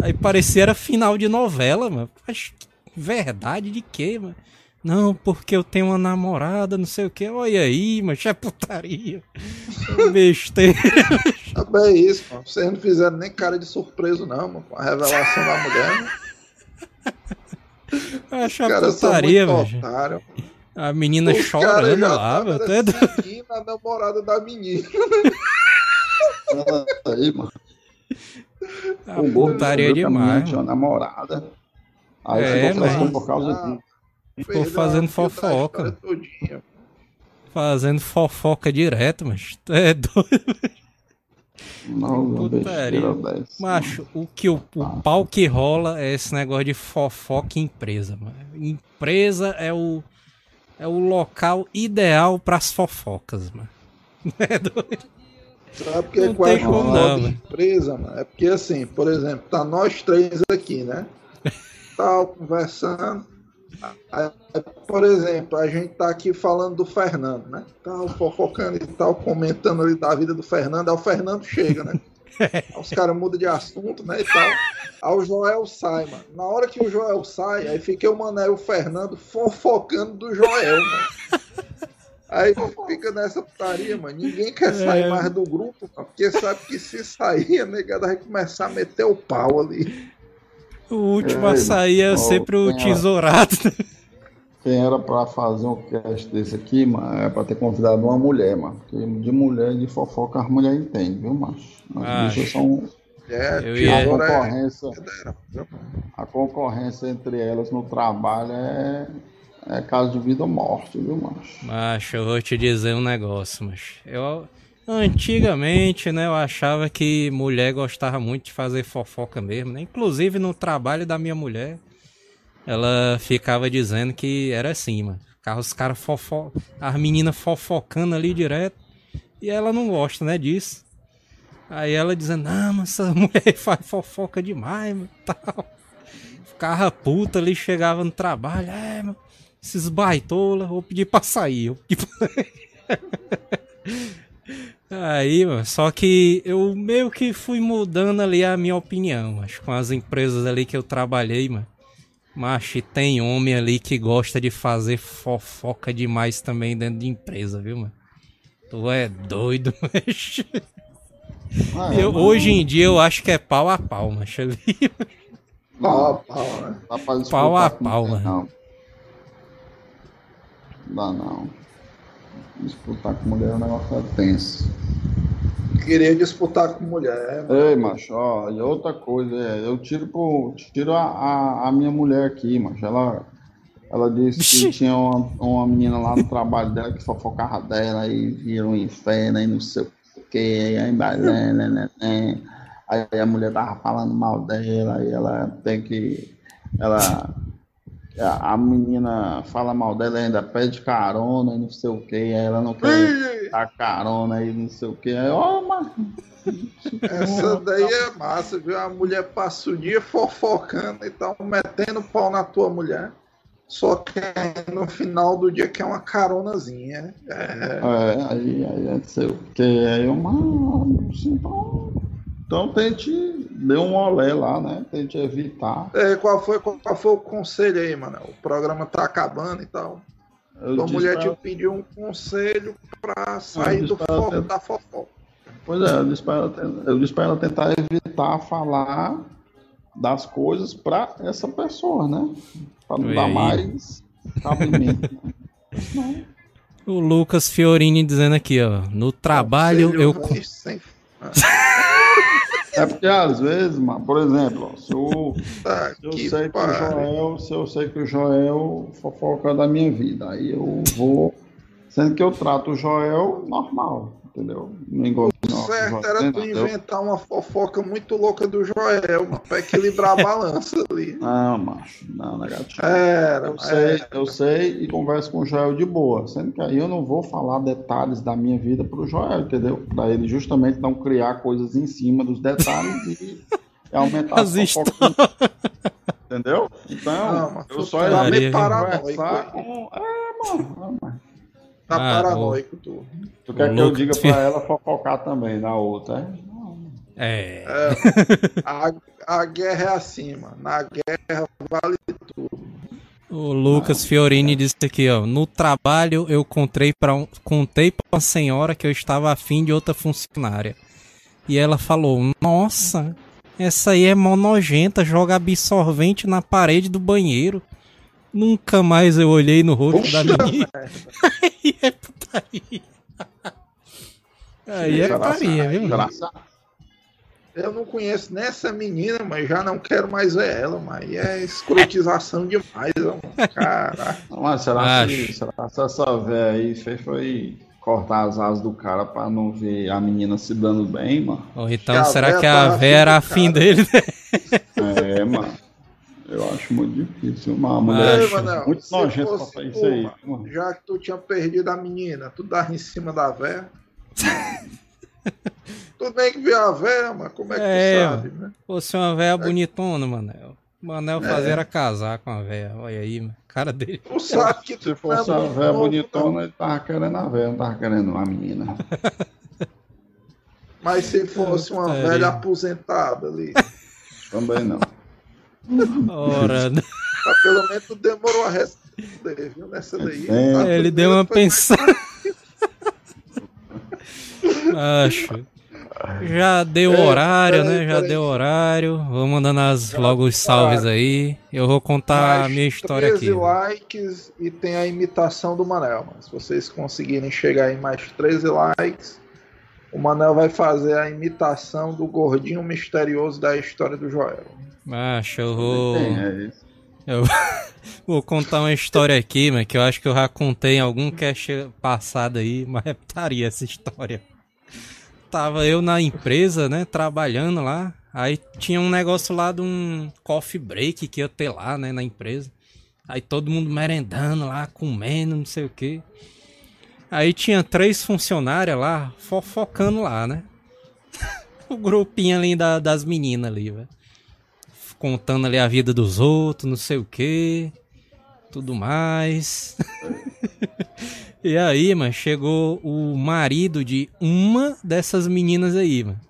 Aí parecia era final de novela, mano. Mas verdade de quê, mano? Não, porque eu tenho uma namorada, não sei o que. Olha aí, mas é putaria. Besteira. Sabe, é isso, mano. Vocês não fizeram nem cara de surpreso, não, mano, com a revelação da mulher. né? Acho Os a putaria, velho. A menina Os chorando lá, velho. É doido. seguindo a namorada da menina. Aí, mano. A O gordo putaria a demais. Tinha uma mano. namorada. Aí É, ficou mas- por causa Ah, disso. Ficou fazendo fofoca. Fazendo fofoca direto, mas é doido. Não, Putaria. Macho, o que o, o pau que rola é esse negócio de fofoca em empresa, mano. Empresa é o é o local ideal pras fofocas, mano. É doido. Sabe porque Não qual é como não, mano. empresa, mano? É porque assim, por exemplo, tá nós três aqui, né? Tal, conversando. Aí, por exemplo, a gente tá aqui falando do Fernando, né? Tal, fofocando e tal, comentando ali da vida do Fernando. Aí o Fernando chega, né? Aí os caras mudam de assunto, né? E tal. Aí o Joel sai, mano. Na hora que o Joel sai, aí fica o Mané e o Fernando fofocando do Joel, mano. Aí fica nessa putaria, mano. Ninguém quer sair É. mais do grupo, mano, porque sabe que se sair, a negada vai começar a meter o pau ali. O último É, a sair é ó, sempre o tesourado. Quem era pra fazer um cast desse aqui, mano, é pra ter convidado uma mulher, mano. Porque de mulher, de fofoca, as mulheres entendem, viu, macho? As Macho. bichas são. É, Eu A ia- tesoura é- concorrência, a concorrência entre elas no trabalho é, é caso de vida ou morte, viu, macho? Macho, eu vou te dizer um negócio, macho. Eu antigamente, né, eu achava que mulher gostava muito de fazer fofoca mesmo, né? Inclusive no trabalho da minha mulher, ela ficava dizendo que era assim, mano. Os caras fofo... as meninas fofocando ali direto, e ela não gosta, né, disso. Aí ela dizendo, não, mas essa mulher faz fofoca demais, mano, tal. Ficava puta ali, chegava no trabalho, é, mano, esses baitola, vou pedir pra sair. Eu pedi pra... Aí, mano, só que eu meio que fui mudando ali a minha opinião, acho, com as empresas ali que eu trabalhei, mano. E tem homem ali que gosta de fazer fofoca demais também dentro de empresa, viu, mano? Tu é doido, macho. Ah, Eu- mas hoje em dia eu acho que é pau a pau, macho. ali. Pau a pau, né? Pau a pau, mano. Não. Dá não. Disputar com mulher é um negócio é tenso. Queria disputar com mulher. mano. Ei, macho, ó, e outra coisa, é, eu tiro, pro, tiro a, a, a minha mulher aqui, macho. Ela, ela disse que tinha uma, uma menina lá no trabalho dela que fofocava dela e vira um inferno e não sei o que, aí, né, né, né, né. aí a mulher tava falando mal dela e ela tem que. Ela. A a menina fala mal dela e ainda pede carona e não sei o que, aí ela não quer dar carona e não sei o que. Aí, ó, mano. Essa daí é massa, viu? A mulher passa o dia fofocando e tal, metendo pau na tua mulher. Só que no final do dia quer uma caronazinha. É, É, aí, aí não sei o que, aí eu, mano, então, então tente dar um olé lá, né? Tente evitar. É, qual, foi, qual foi o conselho aí, mano? O programa tá acabando e tal. Eu disse mulher pra te pediu um conselho pra sair do fo ter- da fofoca. Pois é, eu disse pra ela, eu disse pra ela tentar evitar falar das coisas pra essa pessoa, né? Pra não Olha dar aí. mais cabimento. né? O Lucas Fiorini dizendo aqui, ó. No trabalho Conselho eu. sem- É porque às vezes, mano, por exemplo, se o, Tá Se eu sei que o. Joel, se eu sei que o Joel fofoca da minha vida, aí eu vou, sendo que eu trato o Joel normal, entendeu? Não não. Certo era tu inventar uma fofoca muito louca do Joel, mano, pra equilibrar a balança ali. Não, macho, não, negativo. Era, Eu sei, era. eu sei e converso com o Joel de boa, sendo que aí eu não vou falar detalhes da minha vida pro Joel, entendeu? Pra ele justamente não criar coisas em cima dos detalhes e aumentar As as fofocas. Entendeu? Então, Não, eu só tá paranoico. conversar com. É, mano, é, mano. Tá Ah, paranoico, tu. Tu quer O que eu Lucas- diga pra ela fofocar também na outra, é? Não. É. É, a, a guerra é assim, mano. Na guerra vale tudo. O Lucas Fiorini disse aqui, ó. No trabalho eu contei pra, um, contei pra uma senhora que eu estava afim de outra funcionária. E ela falou: Nossa, essa aí é mó nojenta, joga absorvente na parede do banheiro. Nunca mais eu olhei no rosto da Puxa menina. Aí é putaria. Aí é putaria, viu? Eu não conheço nem essa menina, mas já não quero mais ver ela, mas é escrotização demais, mano. Caraca. Mas será que, será que essa véia aí fez foi cortar as asas do cara pra não ver a menina se dando bem, mano? Ou então, será que a véia era afim dele, né? É, mano. Eu acho muito difícil. Uma mulher. Ei, Manel, muito nojenta pra fazer isso aí. mano, mano. Já que tu tinha perdido a menina, tu dava em cima da véia. tu nem que viu a véia, mas como é que É, tu sabe, né? Fosse uma véia bonitona, Manel. Manel É. fazer era casar com a véia. Olha aí, mano. Cara dele. Tu sabe que Se tu fosse não a é véia bonitona, ele tava querendo a véia, não tava querendo a menina. Mas se fosse uma velha aposentada ali, Também não. Ora, mas pelo menos tu demorou a responder, viu? Nessa daí. É, ele deu uma pensada. Acho. Já deu É, horário, peraí, né? Já peraí. deu horário. Vou mandando as, logo os salves aí. Eu vou contar a minha história 13 aqui. likes e tem a imitação do Manel. Mas se vocês conseguirem chegar em mais 13 likes, o Manel vai fazer a imitação do gordinho misterioso da história do Joel. Eu vou. É isso? Eu vou contar uma história aqui, mas que eu acho que eu já contei em algum cast passado aí, mas é putaria essa história. Tava eu na empresa, né, trabalhando lá. Aí tinha um negócio lá de um coffee break que ia ter lá, né, na empresa. Aí todo mundo merendando lá, comendo, não sei o que. Aí tinha três funcionárias lá, fofocando lá, né? o grupinho ali da- das meninas ali, velho contando ali a vida dos outros, não sei o que, tudo mais. e aí, mano, chegou o marido de uma dessas meninas aí, mano.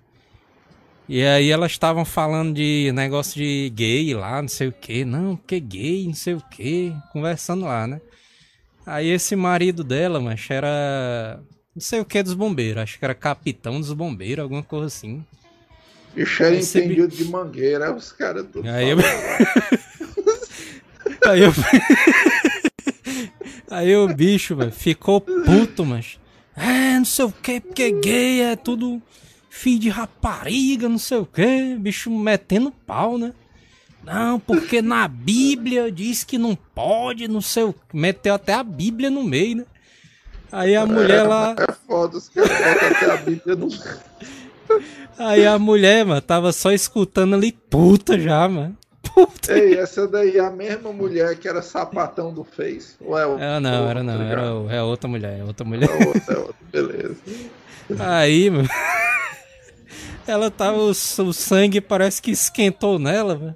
E aí elas estavam falando de negócio de gay lá, não sei o que, não, porque gay, não sei o que, conversando lá, né? Aí esse marido dela, mas era não sei o que dos bombeiros, acho que era capitão dos bombeiros, alguma coisa assim. Bicho era Aí você entendido de mangueira, os caras tudo Aí eu... Aí eu. Aí o bicho, velho, ficou puto, mas. É, não sei o que, porque gay é tudo filho de rapariga, não sei o que. Bicho metendo pau, né? Não, porque na Bíblia diz que não pode, não sei o que. Meteu até a Bíblia no meio, né? Aí a mulher lá. É foda, os caras até a Bíblia no. Aí a mulher, mano, tava só escutando ali, puta já, mano. Puta. Ei, essa daí é a mesma mulher que era sapatão do Face? Ou é Ah, não, era não, era o- é outra mulher, é outra mulher. É outra, é outra, beleza. Aí, mano. Ela tava. O, o sangue parece que esquentou nela, velho.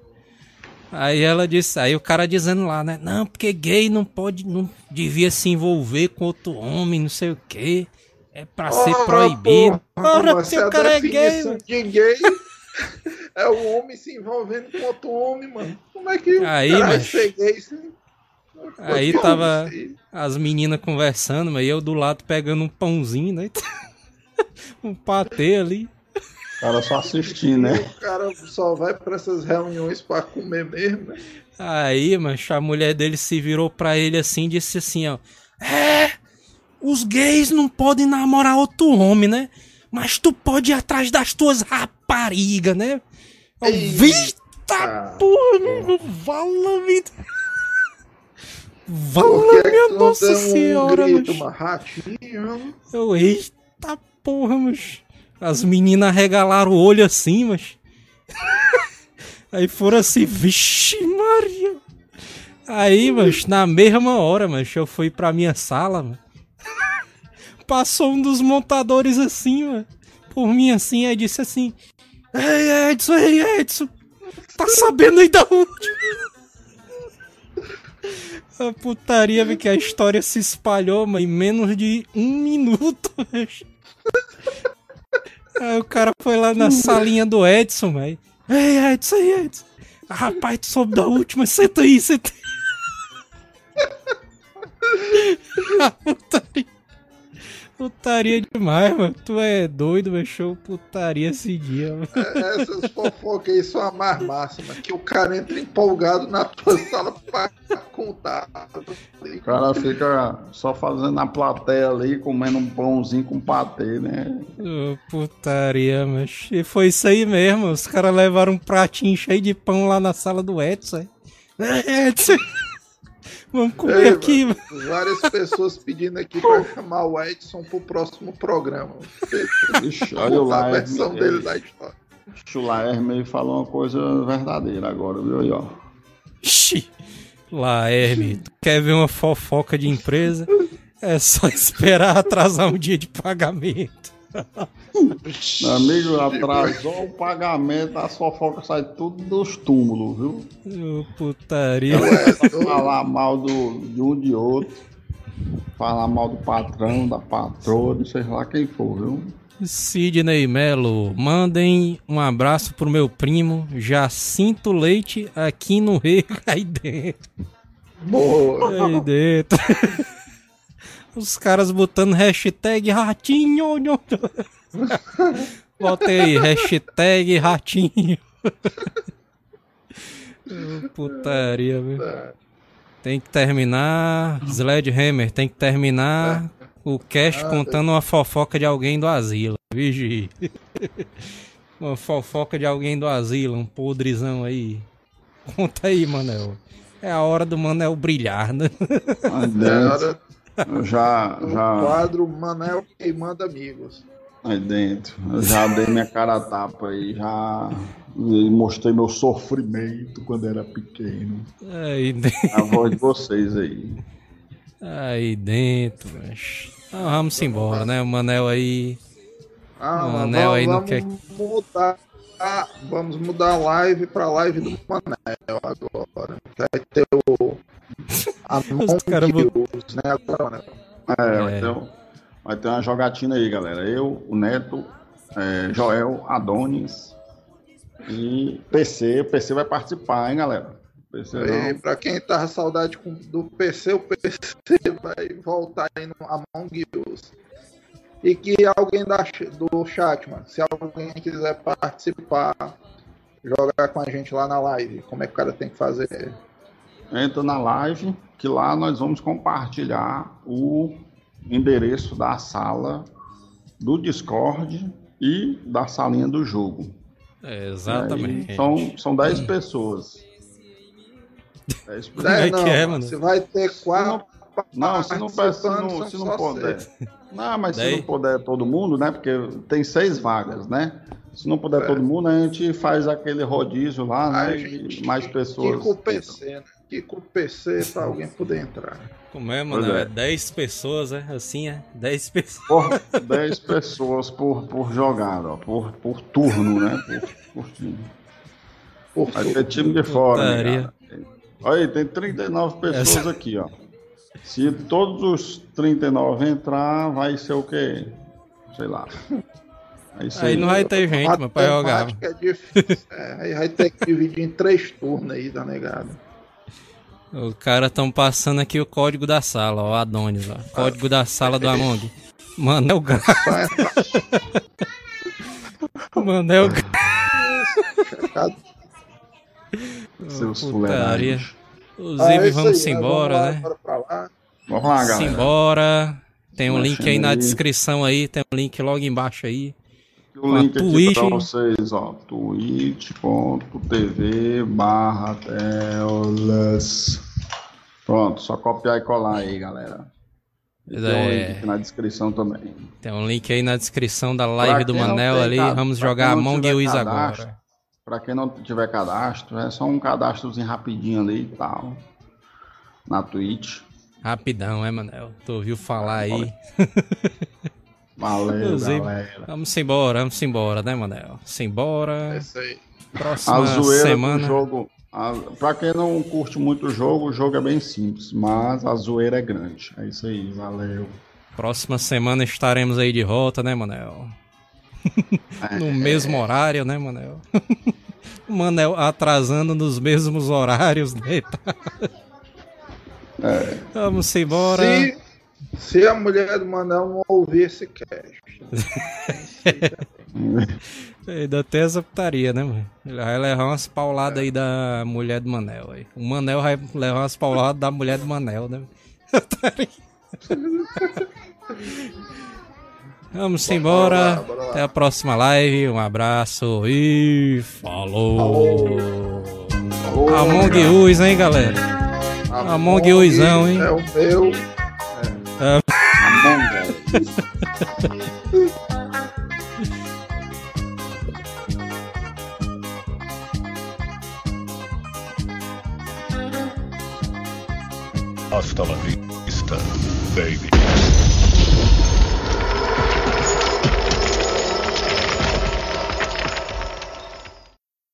Aí ela disse. Aí o cara dizendo lá, né? Não, porque gay não pode. Não devia se envolver com outro homem, não sei o quê. É pra ser Ora, proibido. porra, Ora, se o cara é gay, de gay é o homem se envolvendo com outro homem, mano. Como é que o Aí, cara vai mas- ser gay sem- Aí Que tava as meninas conversando, mas eu do lado pegando um pãozinho, né? um patê ali. O cara só assistindo, né? O cara só vai pra essas reuniões pra comer mesmo, né? Aí, mancho, a mulher dele se virou pra ele assim e disse assim, ó. É, os gays não podem namorar outro homem, né? Mas tu pode ir atrás das tuas raparigas, né? Vista porra, vala-me. Por que Vala é que minha não nossa deu um senhora, grito, ratinho? Eu, eita porra, mas as meninas regalaram o olho assim, mas. Aí foram assim, vixe Maria. Aí, mas na mesma hora, mas eu fui pra minha sala, mano. Passou um dos montadores assim, mano. Por mim assim, aí disse assim: Ei, Edson, ei, Edson, tá sabendo aí da última? A putaria, que a história se espalhou, mas em menos de um minuto. velho. Aí o cara foi lá na salinha do Edson, velho. Ei, Edson, ei, Edson. Ah, Rapaz, tu soube da última, senta aí, senta aí. Ah, putaria. Putaria demais, mano. Tu é doido, velho. Show putaria esse dia, mano. É, Essas fofocas aí são a mais mano. Que o cara entra empolgado na tua sala pra contar. O cara fica só fazendo a plateia ali, comendo um pãozinho com patê, né? Putaria, mas. E foi isso aí mesmo. Os caras levaram um pratinho cheio de pão lá na sala do Edson. É, Edson. Vamos comer Ei, aqui, mano. Várias pessoas pedindo aqui pra chamar o Edson pro próximo programa. Ixi, olha o a Laerme. versão dele da história. O Laerme falou uma coisa verdadeira agora, viu aí, ó? Ixi. Lá, Herme, tu quer ver uma fofoca de empresa? É só esperar atrasar um dia de pagamento. Meu amigo, atrasou o pagamento, a fofoca sai tudo dos túmulos, viu? Ô, putaria. Falar mal do, de um de outro. Falar mal do patrão, da patroa, de sei lá quem for, viu? Sidney Melo, mandem um abraço pro meu primo Jacinto Leite aqui no Rego, aí dentro. Boa. Aí dentro. Os caras botando hashtag ratinho. Bota aí, hashtag ratinho. Putaria, velho. Tem que terminar. Sledgehammer, tem que terminar o cast contando uma fofoca de alguém do asilo. Vigi. Uma fofoca de alguém do asilo, um podrizão aí. Conta aí, Manel. É a hora do Manel brilhar, né? Aí eu já, o já, quadro Manel queimando amigos. aí dentro, eu já dei minha cara a tapa aí, já mostrei meu sofrimento quando era pequeno. Aí dentro. A voz de vocês aí. Aí dentro, mas. Então vamos embora, né? O Manel aí. Ah, O Manel vamos, aí não vamos quer- mudar. ah, vamos mudar a live pra live do Manel agora. Vai ter o. A Os cara Among Us, né? Agora, Manel. É, vai, É. ter, um- vai ter uma jogatina aí, galera. Eu, o Neto, é, Joel, Adonis e PC. O PC vai participar, hein, galera? PC E não. pra quem tava saudade com- do PC, o PC vai voltar aí no Among Us. E que alguém da, do chat, mano, se alguém quiser participar, jogar com a gente lá na live, como é que o cara tem que fazer? Entra na live, que lá nós vamos compartilhar o endereço da sala do Discord e da salinha do jogo. É, exatamente. Aí são, são 10 pessoas. 10 Como é que é, mano? Você vai ter quatro. Não, se não, se não, se não puder. seis. Não, mas se Daí? não puder todo mundo, né? Porque tem seis vagas, né? Se não puder É. todo mundo, a gente faz aquele rodízio lá, né? E gente- mais pessoas. Kiko PC, né? Kiko PC pra alguém poder entrar. Como é, mano? Pois é. É 10 pessoas, é? Assim é? 10 pessoas. Por 10 pessoas por, por jogada, ó, por, por turno, né? Por, por time. Por Vai ter time de fora, né? Olha aí, tem 39 pessoas aqui, ó. Se todos os 39 entrar, vai ser o quê? Sei lá. Aí, Aí não vai ter gente, mano, pra jogar. É difícil. É, aí vai ter que dividir em três turnos aí da negada. Os caras estão passando aqui o código da sala, ó, Adonis, ó. Código da sala do Among. Manel Gra... Manel Gra... Seus Putaria. fuleirais. Inclusive, Ah, é vamos aí, embora, lá, né? bora pra lá. Vamos lá, galera. Simbora. Tem um link aí na aí. descrição aí, tem um link logo embaixo aí. O link aqui pra vocês, ó. twitch.tv barra telas. Pronto, só copiar e colar aí, galera. E tem um é. link aqui na descrição também. Tem um link aí na descrição da live do Manel ali. Vamos jogar Among Us cadastro, agora. Pra quem não tiver cadastro, é só um cadastrozinho rapidinho ali e tal. Na Twitch. Rapidão, é, Manel? Tu ouviu falar aí? Valeu, Inclusive, galera. Vamos embora, vamos embora, né, Manel? É Simbora. isso aí. Próxima A zoeira semana. do jogo. A, pra quem não curte muito o jogo, o jogo é bem simples, mas a zoeira é grande. É isso aí, valeu. Próxima semana estaremos aí de volta, né, Manel? no mesmo horário, né, Manel? o Manel atrasando nos mesmos horários, né? Vamos embora. Se, se a mulher do Manel não ouvir esse cast. Ainda tem essa putaria, né, mano? Ele vai levar umas pauladas aí da mulher do Manel. Aí. O Manel vai levar umas pauladas da mulher do Manel, né? Vamos embora. lá, bora lá. Até a próxima live. Um abraço e falou. Among Us, hein, galera? Among Usão, hein? É o meu. Hasta la vista, baby.